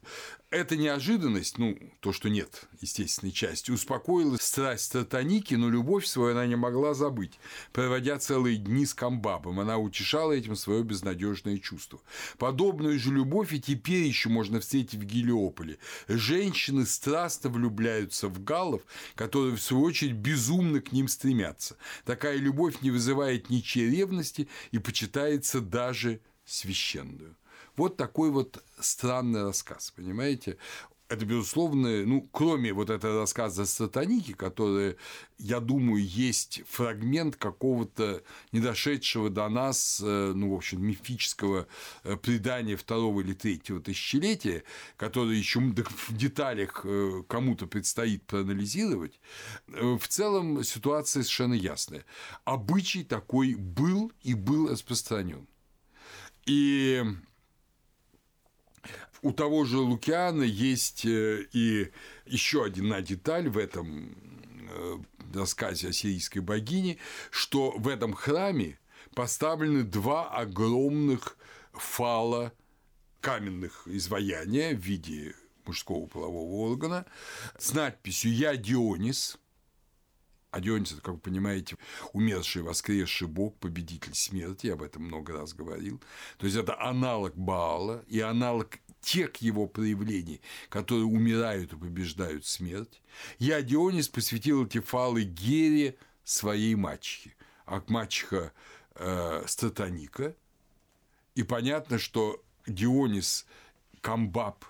Эта неожиданность, ну, то, что нет естественной части, успокоила страсть сатаники, но любовь свою она не могла забыть. Проводя целые дни с комбабом, она утешала этим свое безнадежное чувство. Подобную же любовь и теперь еще можно встретить в Гелиополе. Женщины страстно влюбляются в галлов, которые, в свою очередь, безумно к ним стремятся. Такая любовь не вызывает ничьей ревности и почитается даже священную. Вот такой вот странный рассказ, понимаете? это, безусловно, ну, кроме вот этого рассказа сатаники, который, я думаю, есть фрагмент какого-то недошедшего до нас, э, ну, в общем, мифического э, предания второго или третьего тысячелетия, который еще в деталях э, кому-то предстоит проанализировать, в целом ситуация совершенно ясная. Обычай такой был и был распространен. И у того же Лукиана есть э, и еще одна деталь в этом э, рассказе о сирийской богине, что в этом храме поставлены два огромных фала каменных изваяния в виде мужского полового органа с надписью «Я Дионис», а Дионис, как вы понимаете, умерший, воскресший бог, победитель смерти, я об этом много раз говорил. То есть это аналог Баала и аналог тех его проявлений, которые умирают и побеждают смерть, я, Дионис, посвятил эти фалы Гере своей мачехе, а мачеха э, Статоника, и понятно, что Дионис, Камбаб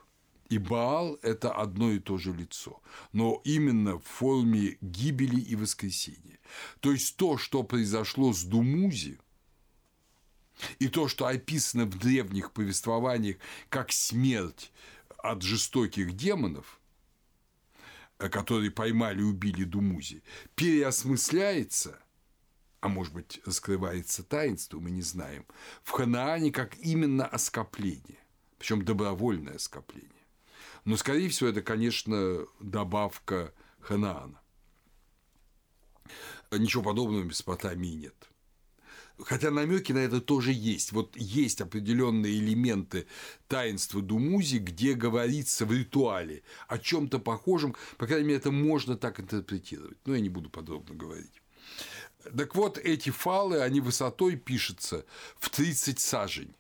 и Баал – это одно и то же лицо, но именно в форме гибели и воскресения. То есть то, что произошло с Думузи – и то, что описано в древних повествованиях как смерть от жестоких демонов, э, которые поймали и убили Думузи, переосмысляется, а может быть, раскрывается таинство, мы не знаем, в Ханаане как именно оскопление, причем добровольное оскопление. Но, скорее всего, это, конечно, добавка Ханаана. Ничего подобного в Месопотамии нет. Хотя намеки на это тоже есть. Вот есть определенные элементы таинства Думузи, где говорится в ритуале о чем-то похожем. По крайней мере, это можно так интерпретировать. Но я не буду подробно говорить. Так вот, эти фалы, они высотой пишутся в 30 сажень.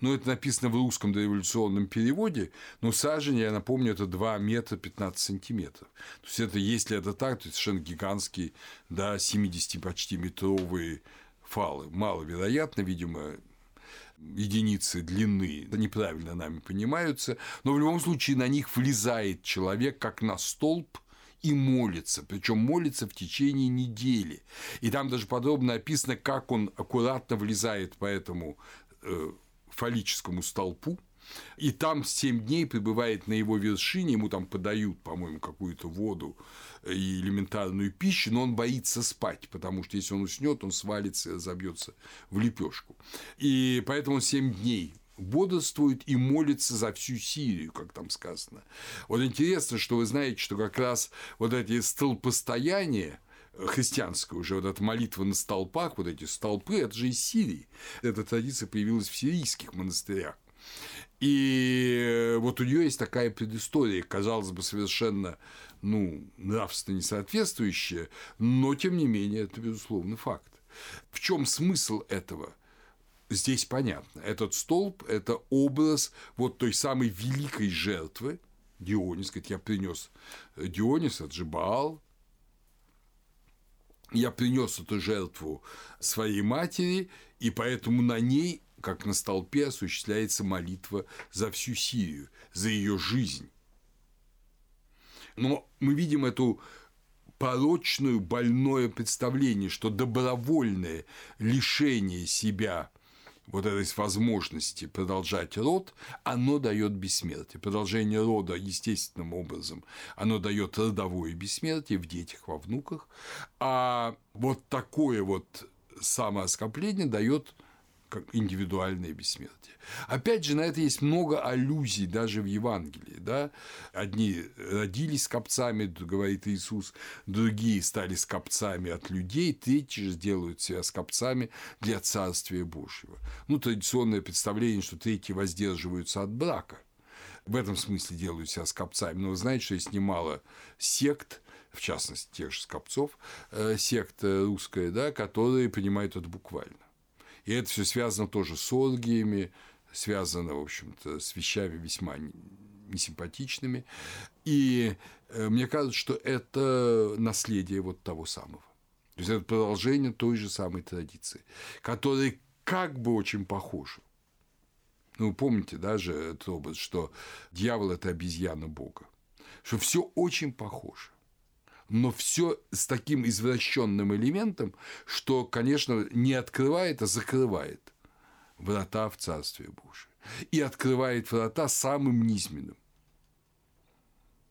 Ну, это написано в русском дореволюционном переводе, но сажень, я напомню, это 2 метра 15 сантиметров. То есть, это, если это так, то это совершенно гигантские, да, 70 почти метровые фалы. Маловероятно, видимо, единицы длины неправильно нами понимаются, но в любом случае на них влезает человек как на столб и молится, причем молится в течение недели. И там даже подробно описано, как он аккуратно влезает по этому э, фаллическому столпу, и там 7 дней пребывает на его вершине, ему там подают, по-моему, какую-то воду и элементарную пищу, но он боится спать, потому что если он уснет, он свалится забьется в лепешку. И поэтому он 7 дней бодрствует и молится за всю Сирию, как там сказано. Вот интересно, что вы знаете, что как раз вот эти столпостояния, христианская уже, вот эта молитва на столпах, вот эти столпы, это же из Сирии. Эта традиция появилась в сирийских монастырях. И вот у нее есть такая предыстория, казалось бы, совершенно ну, нравственно не соответствующая, но тем не менее это безусловно факт. В чем смысл этого? Здесь понятно. Этот столб – это образ вот той самой великой жертвы, Дионис, говорит, я принес Дионис, это же Баал, я принес эту жертву своей матери, и поэтому на ней как на столпе осуществляется молитва за всю Сирию, за ее жизнь. Но мы видим эту порочную, больное представление, что добровольное лишение себя вот этой возможности продолжать род, оно дает бессмертие. Продолжение рода естественным образом, оно дает родовое бессмертие в детях, во внуках, а вот такое вот самооскопление дает как индивидуальное бессмертие. Опять же, на это есть много аллюзий даже в Евангелии. Да? Одни родились скопцами, говорит Иисус, другие стали скопцами от людей, третьи же сделают себя скопцами для Царствия Божьего. Ну, традиционное представление, что третьи воздерживаются от брака. в этом смысле делают себя скопцами. Но вы знаете, что есть немало сект, в частности, тех же скопцов, э, секта русская, да, которые понимают это буквально. И это все связано тоже с оргиями, связано, в общем-то, с вещами весьма несимпатичными. И э, мне кажется, что это наследие вот того самого. То есть это продолжение той же самой традиции, которая как бы очень похожа. Ну, помните даже этот образ, что дьявол – это обезьяна Бога. Что все очень похоже но все с таким извращенным элементом, что, конечно, не открывает, а закрывает врата в Царствие Божие. И открывает врата самым низменным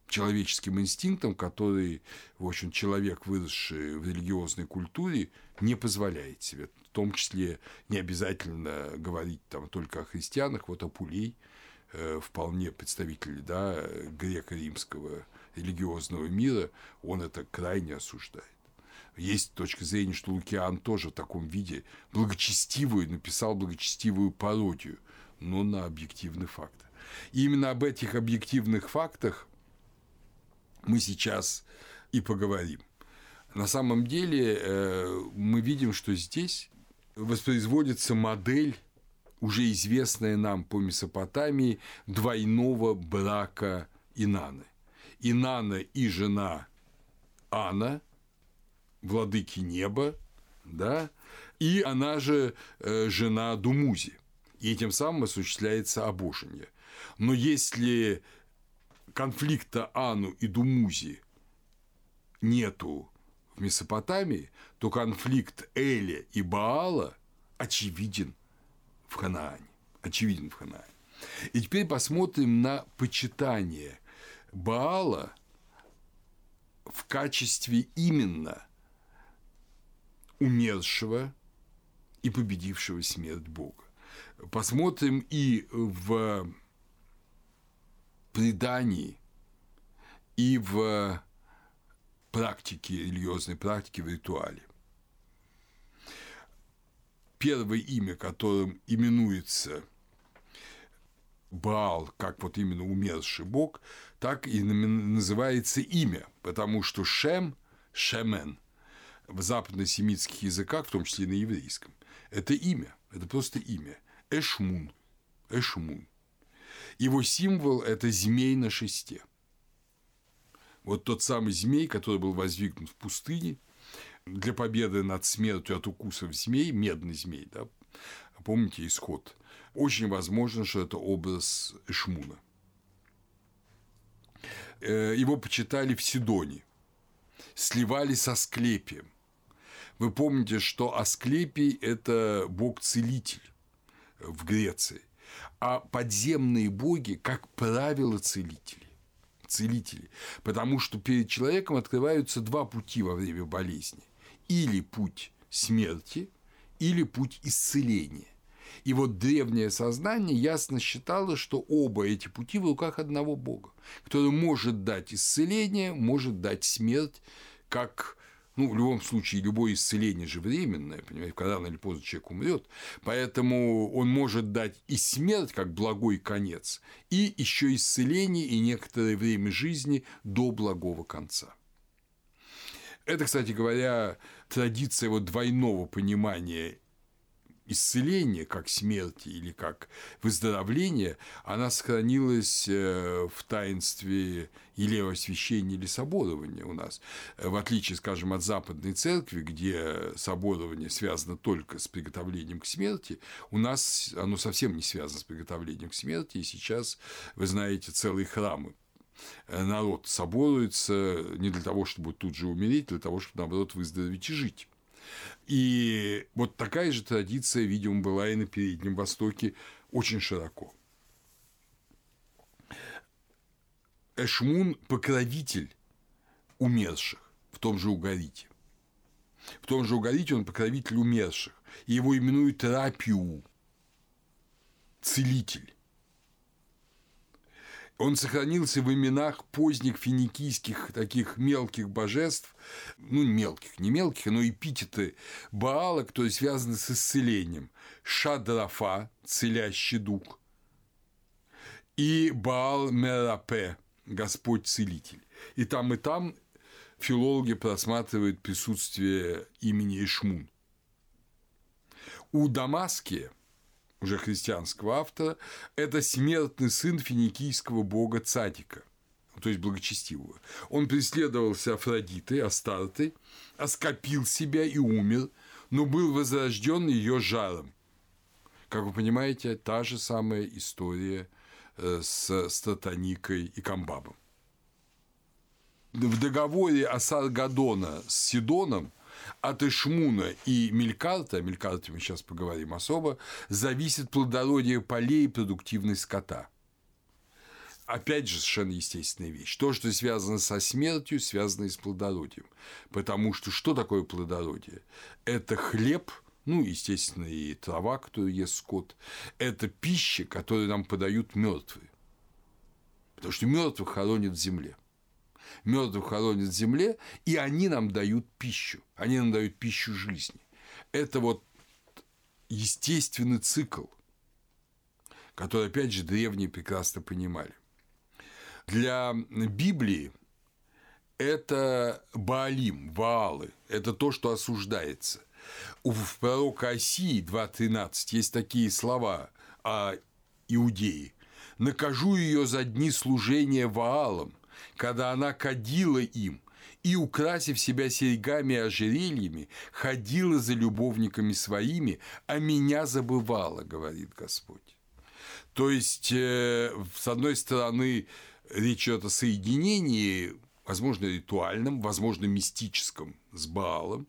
человеческим инстинктом, который, в общем, человек, выросший в религиозной культуре, не позволяет себе. В том числе не обязательно говорить там только о христианах, вот Апулей, э, вполне представитель да, греко-римского религиозного мира, он это крайне осуждает. Есть точка зрения, что Лукиан тоже в таком виде благочестивую, написал благочестивую пародию, но на объективный факт. И именно об этих объективных фактах мы сейчас и поговорим. На самом деле э, мы видим, что здесь воспроизводится модель, уже известная нам по Месопотамии, двойного брака Инаны – Инана и жена Анна, владыки неба, да, и она же э, жена Думузи. И этим самым осуществляется обожение. Но если конфликта Ану и Думузи нету в Месопотамии, то конфликт Эля и Баала очевиден в Ханаане. Очевиден в Ханаане. И теперь посмотрим на почитание Баала в качестве именно умершего и победившего смерть Бога. Посмотрим и в предании, и в практике, религиозной практике, в ритуале. Первое имя, которым именуется – Баал, как вот именно умерший бог, так и называется имя, потому что Шем, Шемен, в западно-семитских языках, в том числе и на еврейском, это имя, это просто имя. Эшмун, Эшмун. Его символ – это змей на шесте. Вот тот самый змей, который был воздвигнут в пустыне для победы над смертью от укусов змей, медный змей, да, помните исход – очень возможно, что это образ Эшмуна. Э, его почитали в Сидоне, сливали со Асклепием. Вы помните, что Асклепий – это бог-целитель в Греции, а подземные боги, как правило, целители. Целители. Потому что перед человеком открываются два пути во время болезни. Или путь смерти, или путь исцеления. И вот древнее сознание ясно считало, что оба эти пути в руках одного Бога, который может дать исцеление, может дать смерть, как ну, в любом случае, любое исцеление же временное, понимаете, когда рано или поздно человек умрет, поэтому он может дать и смерть как благой конец, и еще исцеление и некоторое время жизни до благого конца. Это, кстати говоря, традиция вот двойного понимания исцеление, как смерти или как выздоровление, она сохранилась э, в таинстве или освящения, или соборования у нас. В отличие, скажем, от Западной Церкви, где соборование связано только с приготовлением к смерти, у нас оно совсем не связано с приготовлением к смерти, и сейчас, вы знаете, целые храмы народ соборуется не для того, чтобы тут же умереть, а для того, чтобы, наоборот, выздороветь и жить. И вот такая же традиция, видимо, была и на Переднем Востоке очень широко. Эшмун – покровитель умерших в том же Угарите. В том же Угарите он покровитель умерших. И его именуют Рапиу – целитель. Он сохранился в именах поздних финикийских таких мелких божеств, ну, мелких, не мелких, но эпитеты Баала, которые связаны с исцелением. Шадрафа, целящий дух, и Баал Мерапе, Господь Целитель. И там, и там филологи просматривают присутствие имени Ишмун. У Дамаския, уже христианского автора, это смертный сын финикийского бога Цадика, то есть благочестивого. Он преследовался Афродитой, Астартой, оскопил себя и умер, но был возрожден ее жаром. Как вы понимаете, та же самая история э, с Статоникой и Камбабом. В договоре Асаргадона с Сидоном от Ишмуна и Мелькарта, о Мелькарте мы сейчас поговорим особо, зависит плодородие полей и продуктивность скота. Опять же, совершенно естественная вещь. То, что связано со смертью, связано и с плодородием. Потому что что такое плодородие? Это хлеб, ну, естественно, и трава, которую ест скот. Это пища, которую нам подают мертвые. Потому что мертвых хоронят в земле мертвых хоронят в земле, и они нам дают пищу, они нам дают пищу жизни. Это вот естественный цикл, который, опять же, древние прекрасно понимали. Для Библии это Баалим, Ваалы, это то, что осуждается. У пророка Осии 2.13 есть такие слова о иудеи. «Накажу ее за дни служения Ваалам, когда она кадила им и, украсив себя серьгами и ожерельями, ходила за любовниками своими, а меня забывала, говорит Господь. То есть, э, с одной стороны, речь идет о соединении, возможно, ритуальном, возможно, мистическом с Баалом,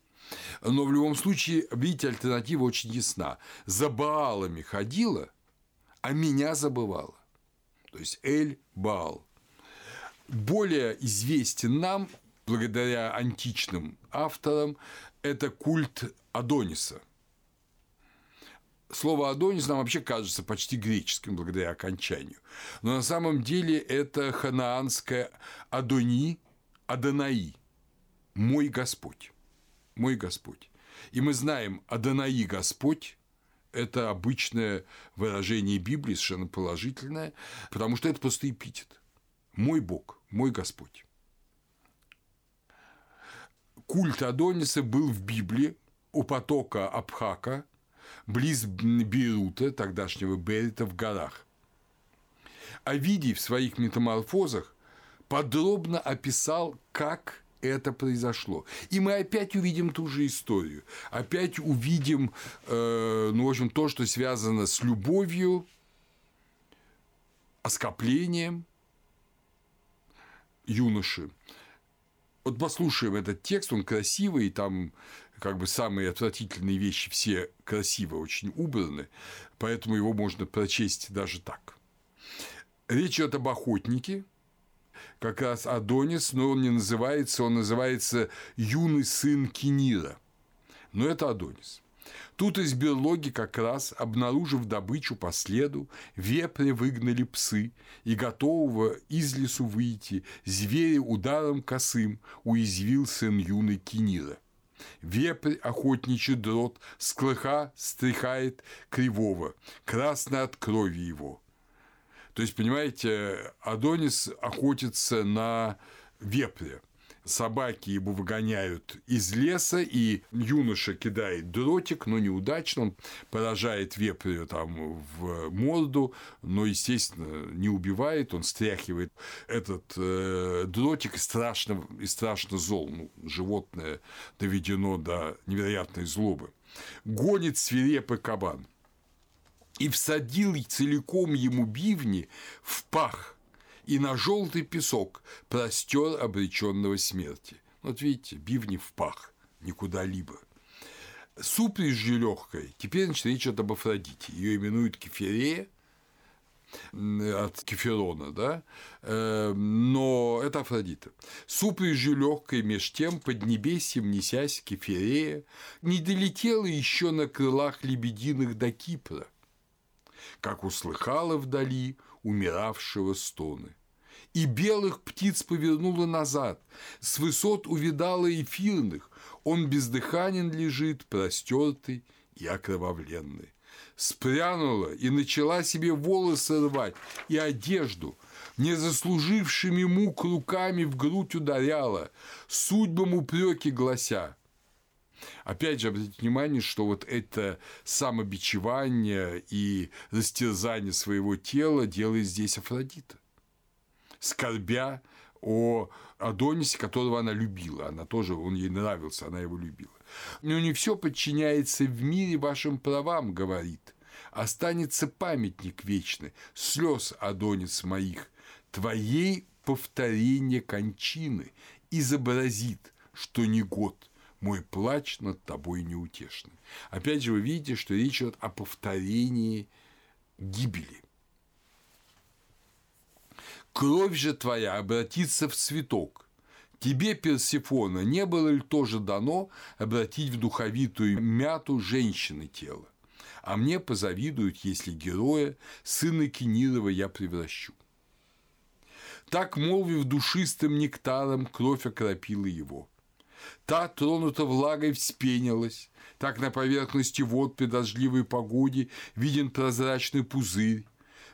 но в любом случае, видите, альтернатива очень ясна. За Баалами ходила, а меня забывала. То есть Эль Баал более известен нам, благодаря античным авторам, это культ Адониса. Слово Адонис нам вообще кажется почти греческим благодаря окончанию. Но на самом деле это ханаанское Адони, Адонаи, мой Господь, мой Господь. И мы знаем, Адонаи Господь – это обычное выражение Библии, совершенно положительное, потому что это просто эпитет. Мой Бог мой Господь. Культ Адониса был в Библии у потока Абхака, близ Бейрута, тогдашнего Берита, в горах. Овидий в своих метаморфозах подробно описал, как это произошло. И мы опять увидим ту же историю. Опять увидим, э, ну, в общем, то, что связано с любовью, оскоплением, юноши. Вот послушаем этот текст, он красивый, там как бы самые отвратительные вещи все красиво очень убраны, поэтому его можно прочесть даже так. Речь идет об охотнике, как раз Адонис, но он не называется, он называется юный сын Кинира. Но это Адонис. Тут из берлоги как раз, обнаружив добычу по следу, вепря выгнали псы, и готового из лесу выйти, зверя ударом косым уязвил сын юный Кинира. Вепрь охотничий дрот с клыха стряхает кривого, красный от крови его. То есть, понимаете, Адонис охотится на вепря собаки его выгоняют из леса, и юноша кидает дротик, но неудачно, он поражает вепря там в морду, но, естественно, не убивает, он стряхивает этот э, дротик и страшно, и страшно зол. Ну, животное доведено до невероятной злобы. Гонит свирепый кабан и всадил целиком ему бивни в пах – и на желтый песок простер обреченного смерти. Вот видите, бивни в пах, никуда-либо. Супрежь же легкой, теперь значит, речь идет об Афродите. Ее именуют Кефирея, от Кеферона, да, э, но это Афродита. Супрежь же легкой меж тем под небесьем несясь Кефирея, не долетела еще на крылах лебединых до Кипра, как услыхала вдали умиравшего стоны и белых птиц повернула назад, с высот увидала эфирных, он бездыханен лежит, простертый и окровавленной. Спрянула и начала себе волосы рвать и одежду, не заслужившими мук руками в грудь ударяла, судьбам упреки глася. Опять же, обратите внимание, что вот это самобичевание и растерзание своего тела делает здесь Афродита. Скорбя о Адонисе, которого она любила. Она тоже, он ей нравился, она его любила. Но не все подчиняется в мире вашим правам, говорит. Останется памятник вечный, слез Адонис моих, твоей повторение кончины изобразит, что не год, мой плач над тобой неутешный. Опять же, вы видите, что речь идет о повторении гибели. Кровь же твоя обратится в цветок. Тебе, Персифона, не было ли тоже дано обратить в духовитую мяту женщины тело? А мне позавидуют, если героя, сына Кенирова, я превращу. Так, молвив душистым нектаром, кровь окропила его. Та, тронута влагой, вспенилась. Так на поверхности вод при дождливой погоде виден прозрачный пузырь.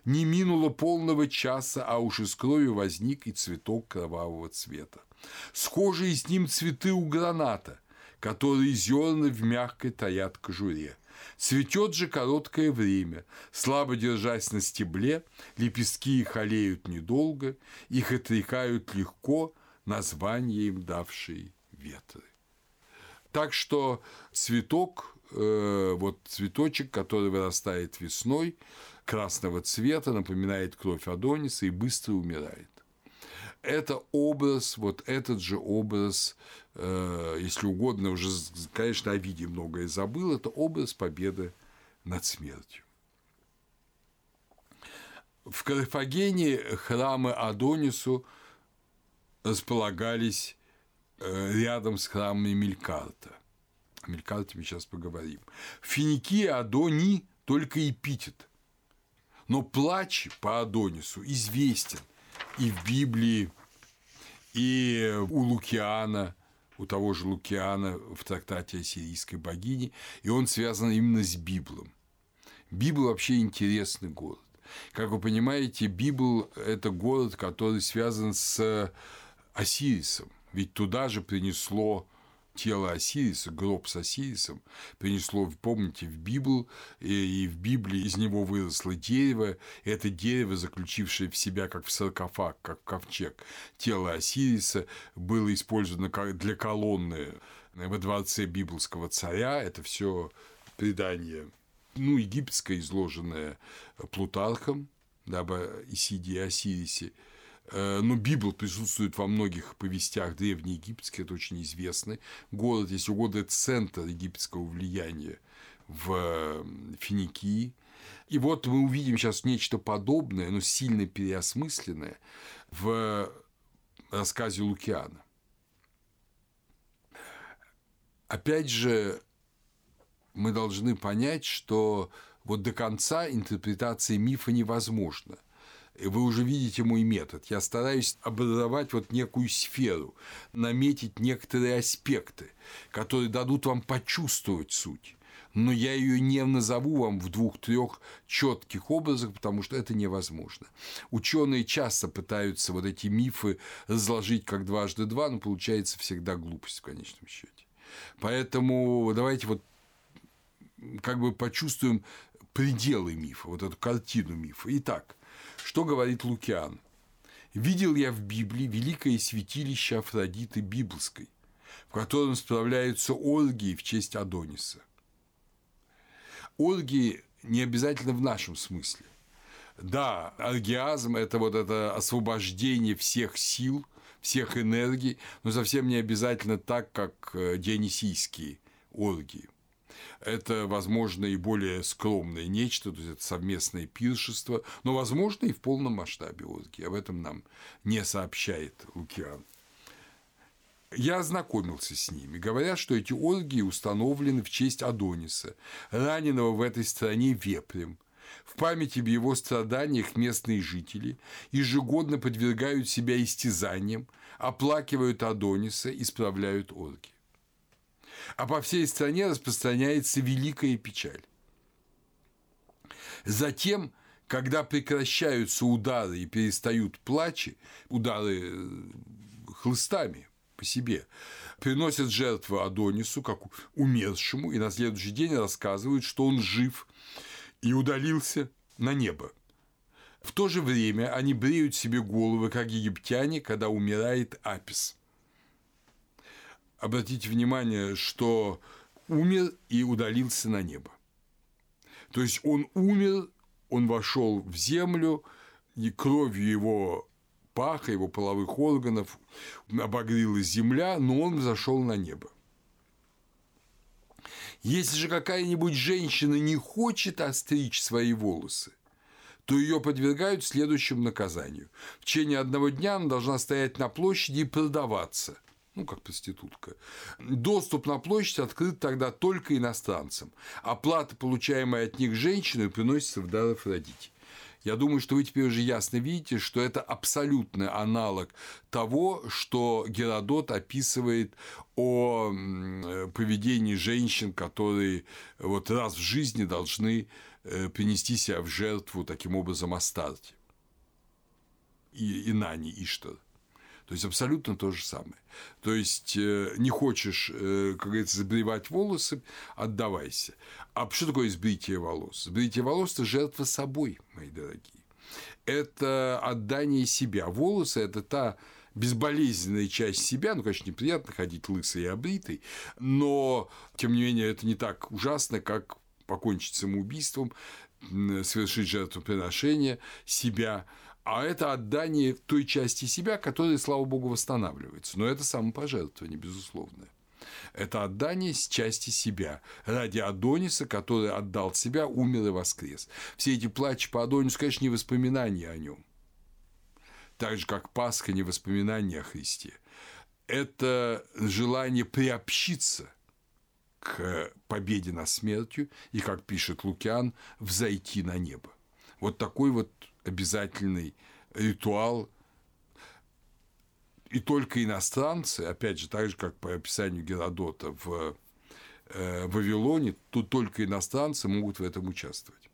Не минуло полного часа, а уж из крови возник и цветок кровавого цвета. Схожие с ним цветы у граната, которые зерна в мягкой таят кожуре. Цветет же короткое время, слабо держась на стебле, лепестки их олеют недолго, их отрекают легко, название им давшие ветры. Так что цветок, э, вот цветочек, который вырастает весной, красного цвета, напоминает кровь Адониса и быстро умирает. Это образ, вот этот же образ, э, если угодно, уже, конечно, о виде многое забыл, это образ победы над смертью. В Карфагене храмы Адонису располагались Э, рядом с храмами Мелькарта. О Мелькарте мы сейчас поговорим. В Финикии Адони только эпитет. Но плач по Адонису известен и в Библии, и у Лукиана, у того же Лукиана в трактате о сирийской богине, и он связан именно с Библом. Библ вообще интересный город. Как вы понимаете, Библ – это город, который связан с Осирисом – ведь туда же принесло тело Осириса, гроб с Осирисом, принесло, помните, в Библию, и в Библии из него выросло дерево, и это дерево, заключившее в себя, как в саркофаг, как в ковчег, тело Осириса было использовано для колонны во дворце библейского царя, это все предание, ну, египетское, изложенное Плутархом, дабы Исиде и Осирисе, но Библ присутствует во многих повестях древнеегипетских, это очень известный город, если угодно, это центр египетского влияния в Финикии. И вот мы увидим сейчас нечто подобное, но сильно переосмысленное в рассказе Лукиана. Опять же, мы должны понять, что вот до конца интерпретация мифа невозможна – вы уже видите мой метод. Я стараюсь образовать вот некую сферу, наметить некоторые аспекты, которые дадут вам почувствовать суть. Но я ее не назову вам в двух-трех четких образах, потому что это невозможно. Ученые часто пытаются вот эти мифы разложить как дважды два, но получается всегда глупость в конечном счете. Поэтому давайте вот как бы почувствуем пределы мифа, вот эту картину мифа. Итак, что говорит Лукиан? «Видел я в Библии великое святилище Афродиты Библской, в котором справляются оргии в честь Адониса. Оргии не обязательно в нашем смысле. Да, оргиазм – это вот это освобождение всех сил, всех энергий, но совсем не обязательно так, как э, дионисийские оргии это, возможно, и более скромное нечто, то есть это совместное пиршество, но, возможно, и в полном масштабе оргии. Об этом нам не сообщает Лукиан. Я ознакомился с ними. Говорят, что эти оргии установлены в честь Адониса, раненого в этой стране вепрем. В памяти об его страданиях местные жители ежегодно подвергают себя истязаниям, оплакивают Адониса и справляют оргии. А по всей стране распространяется великая печаль. Затем, когда прекращаются удары и перестают плачи, удары э, хлыстами по себе, приносят жертву Адонису, как умершему, и на следующий день рассказывают, что он жив и удалился на небо. В то же время они бреют себе головы, как египтяне, когда умирает Апис. Обратите внимание, что умер и удалился на небо. То есть он умер, он вошел в землю, и кровью его паха, его половых органов обогрелась земля, но он взошел на небо. Если же какая-нибудь женщина не хочет остричь свои волосы, то ее подвергают следующему наказанию. В течение одного дня она должна стоять на площади и продаваться ну, как проститутка. Доступ на площадь открыт тогда только иностранцам. Оплата, получаемая от них женщиной, приносится в дар Афродите. Я думаю, что вы теперь уже ясно видите, что это абсолютный аналог того, что Геродот описывает о поведении женщин, которые вот раз в жизни должны э, принести себя в жертву таким образом Астарте и Инани Иштар. То есть абсолютно то же самое. То есть э, не хочешь, э, как говорится, сбривать волосы, отдавайся. А что такое сбритие волос? Сбритие волос – это жертва собой, мои дорогие. Это отдание себя. Волосы – это та безболезненная часть себя, ну, конечно, неприятно ходить лысой и обритой, но, тем не менее, это не так ужасно, как покончить самоубийством, совершить жертвоприношение себя, а это отдание той части себя, которая, слава богу, восстанавливается. Но это самопожертвование, безусловно. Это отдание с части себя ради Адониса, который отдал себя, умер и воскрес. Все эти плачи по Адонису, конечно, не воспоминания о нем. Так же, как Пасха не воспоминания о Христе. Это желание приобщиться к победе над смертью и, как пишет Лукиан, взойти на небо. Вот такой вот обязательный ритуал. И только иностранцы, опять же, так же, как по описанию Геродота в э, Вавилоне, тут только иностранцы могут в этом участвовать.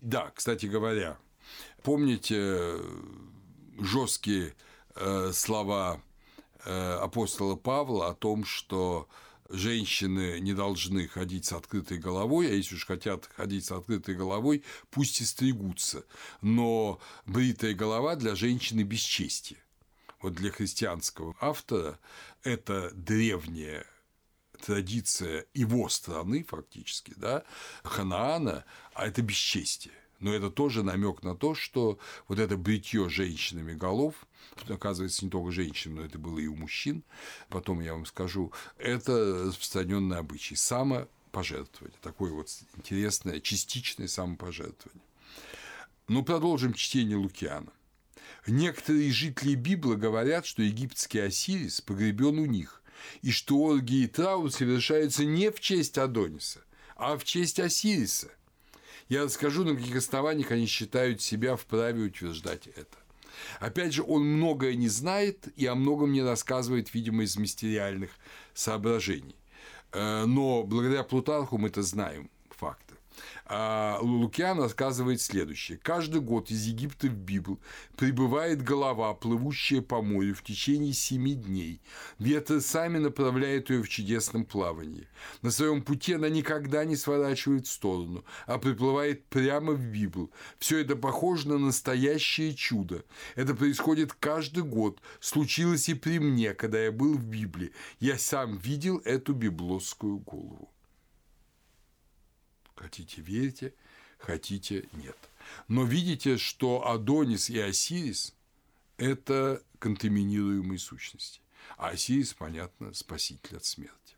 Да, кстати говоря, помните э, жесткие э, слова апостола Павла о том, что женщины не должны ходить с открытой головой, а если уж хотят ходить с открытой головой, пусть и стригутся. Но бритая голова для женщины бесчестие. Вот для христианского автора это древняя традиция его страны, фактически, да, Ханаана, а это бесчестие но это тоже намек на то, что вот это бритье женщинами голов, оказывается, не только женщин, но это было и у мужчин, потом я вам скажу, это распространенный обычай, самопожертвование, такое вот интересное, частичное самопожертвование. Ну, продолжим чтение Лукиана. Некоторые жители Библы говорят, что египетский Осирис погребен у них, и что оргии и траур совершаются не в честь Адониса, а в честь Осириса – я расскажу, на каких основаниях они считают себя вправе утверждать это. Опять же, он многое не знает и о многом не рассказывает, видимо, из мастериальных соображений. Э, но благодаря Плутарху мы это знаем, Лукиан рассказывает следующее. Каждый год из Египта в Библ прибывает голова, плывущая по морю в течение семи дней. Ветры сами направляют ее в чудесном плавании. На своем пути она никогда не сворачивает в сторону, а приплывает прямо в Библ. Все это похоже на настоящее чудо. Это происходит каждый год. Случилось и при мне, когда я был в Библе. Я сам видел эту библосскую голову. Хотите верьте, хотите нет. Но видите, что Адонис и Осирис – это контаминируемые сущности. А Осирис, понятно, спаситель от смерти.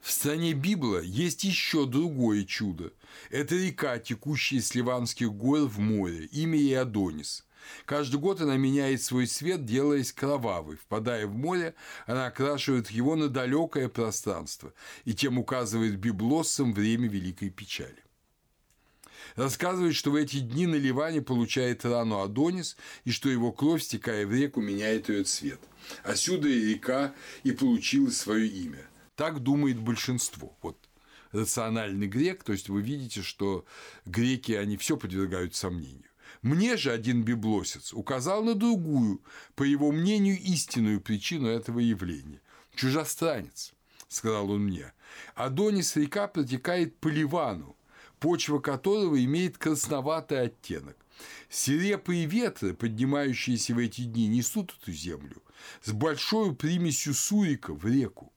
В стране Библа есть еще другое чудо. Это река, текущая из Ливанских гор в море, имя ей Адонис. Каждый год она меняет свой цвет, делаясь кровавой. Впадая в море, она окрашивает его на далекое пространство и тем указывает библоссам время великой печали. Рассказывает, что в эти дни на Ливане получает рану Адонис, и что его кровь, стекая в реку, меняет ее цвет. Отсюда и река и получила свое имя. Так думает большинство. Вот рациональный грек, то есть вы видите, что греки, они все подвергают сомнению. Мне же один библосец указал на другую, по его мнению, истинную причину этого явления. Чужестранец, сказал он мне. Адонис река протекает по Ливану, почва которого имеет красноватый оттенок. Сирепы и ветры, поднимающиеся в эти дни, несут эту землю с большой примесью сурика в реку.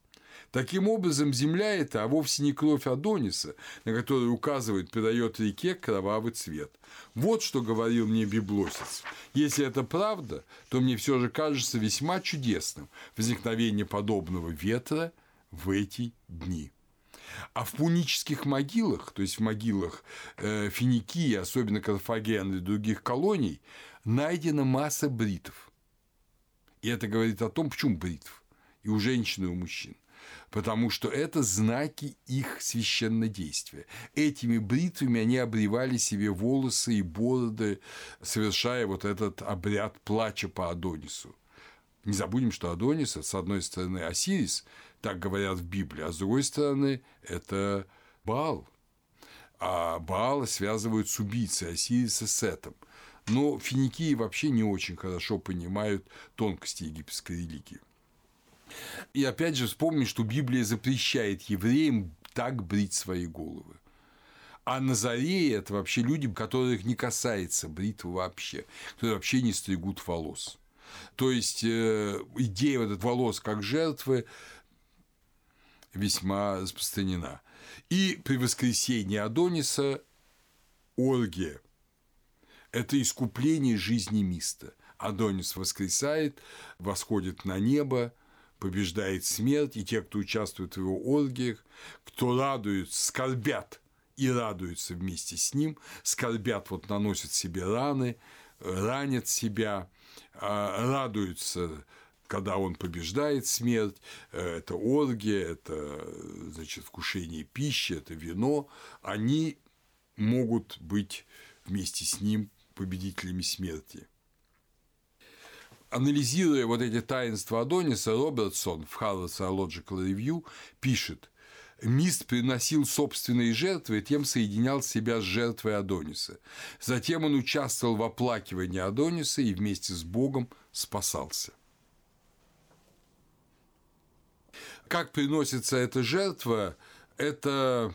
Таким образом, земля эта, а вовсе не кровь Адониса, на которую указывает, придает реке кровавый цвет. Вот что говорил мне библосец. Если это правда, то мне все же кажется весьма чудесным возникновение подобного ветра в эти дни. А в пунических могилах, то есть в могилах э, Финикии, особенно Карфагена и других колоний, найдена масса бритов. И это говорит о том, почему бритв и у женщин, и у мужчин потому что это знаки их священнодействия. Этими бритвами они обревали себе волосы и бороды, совершая вот этот обряд плача по Адонису. Не забудем, что Адонис – с одной стороны, Осирис, так говорят в Библии, а с другой стороны, это Баал. А Баала связывают с убийцей Осириса Сетом. Но финикии вообще не очень хорошо понимают тонкости египетской религии. И опять же вспомнить, что Библия запрещает евреям так брить свои головы. А Назареи – это вообще люди, которых не касается бритвы вообще, которые вообще не стригут волос. То есть э, идея вот этот волос как жертвы весьма распространена. И при воскресении Адониса оргия – это искупление жизни Миста. Адонис воскресает, восходит на небо – побеждает смерть, и те, кто участвует в его оргиях, кто радуется, скорбят и радуются вместе с ним, скорбят, вот наносят себе раны, ранят себя, а, радуются когда он побеждает смерть, это оргия, это значит, вкушение пищи, это вино, они могут быть вместе с ним победителями смерти. Анализируя вот эти таинства Адониса, Робертсон в Harvard Theological Review пишет, Мист приносил собственные жертвы и тем соединял себя с жертвой Адониса. Затем он участвовал в оплакивании Адониса и вместе с Богом спасался. Как приносится эта жертва, это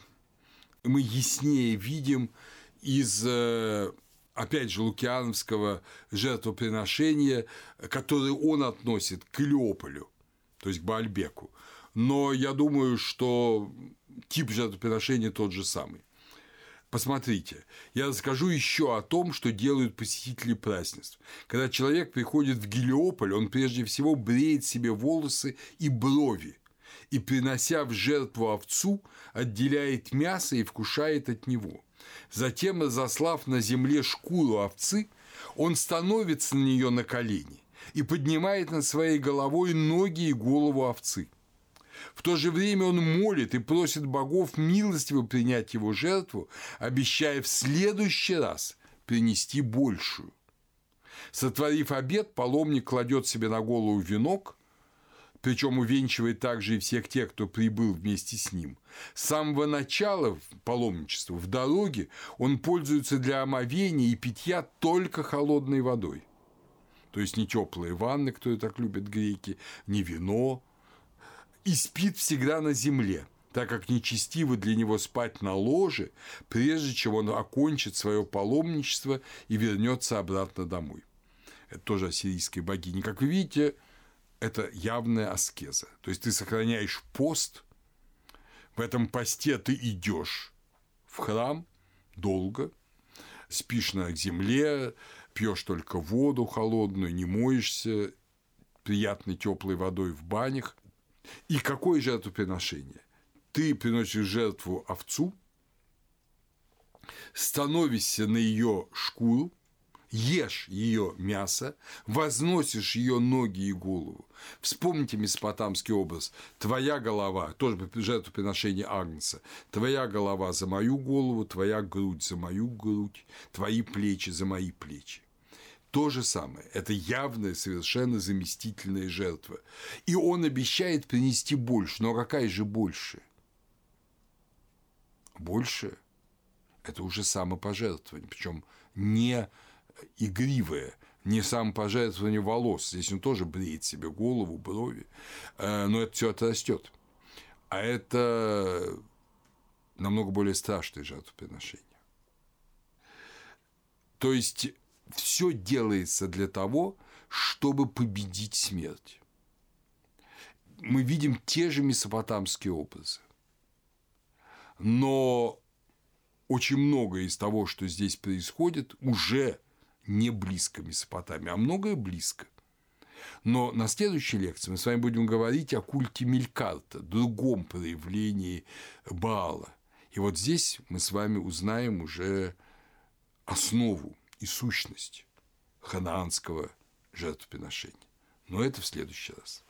мы яснее видим из э, опять же, лукиановского жертвоприношения, которое он относит к Илеополю, то есть к Баальбеку. Но я думаю, что тип жертвоприношения тот же самый. Посмотрите, я расскажу еще о том, что делают посетители празднеств. Когда человек приходит в Гелиополь, он прежде всего бреет себе волосы и брови, и, принося в жертву овцу, отделяет мясо и вкушает от него – Затем, разослав на земле шкуру овцы, он становится на нее на колени и поднимает над своей головой ноги и голову овцы. В то же время он молит и просит богов милостиво принять его жертву, обещая в следующий раз принести большую. Сотворив обед, паломник кладет себе на голову венок – причем увенчивает также и всех тех, кто прибыл вместе с ним. С самого начала паломничества в дороге он пользуется для омовения и питья только холодной водой. То есть не теплые ванны, которые так любят греки, не вино. И спит всегда на земле, так как нечестиво для него спать на ложе, прежде чем он окончит свое паломничество и вернется обратно домой. Это тоже ассирийская богиня. Как вы видите, это явная аскеза. То есть ты сохраняешь пост, в этом посте ты идешь в храм долго, спишь на земле, пьешь только воду холодную, не моешься приятной теплой водой в банях. И какое жертвоприношение? Ты приносишь жертву овцу, становишься на ее шкуру, ешь ее мясо, возносишь ее ноги и голову. Вспомните месопотамский образ. Твоя голова, тоже жертвоприношение Агнца, твоя голова за мою голову, твоя грудь за мою грудь, твои плечи за мои плечи. То же самое. Это явная, совершенно заместительная жертва. И он обещает принести больше. Но какая же больше? Больше – это уже самопожертвование. Причем не игривое, не самопожертвование волос. Здесь он тоже бреет себе голову, брови, э, но это все отрастет. А это намного более страшное жертвоприношение. То есть все делается для того, чтобы победить смерть. Мы видим те же месопотамские образы. Но очень многое из того, что здесь происходит, уже не близко Месопотамии, а многое близко. Но на следующей лекции мы с вами будем говорить о культе Мелькарта, другом проявлении Баала. И вот здесь мы с вами узнаем уже основу и сущность ханаанского жертвоприношения. Но это в следующий раз.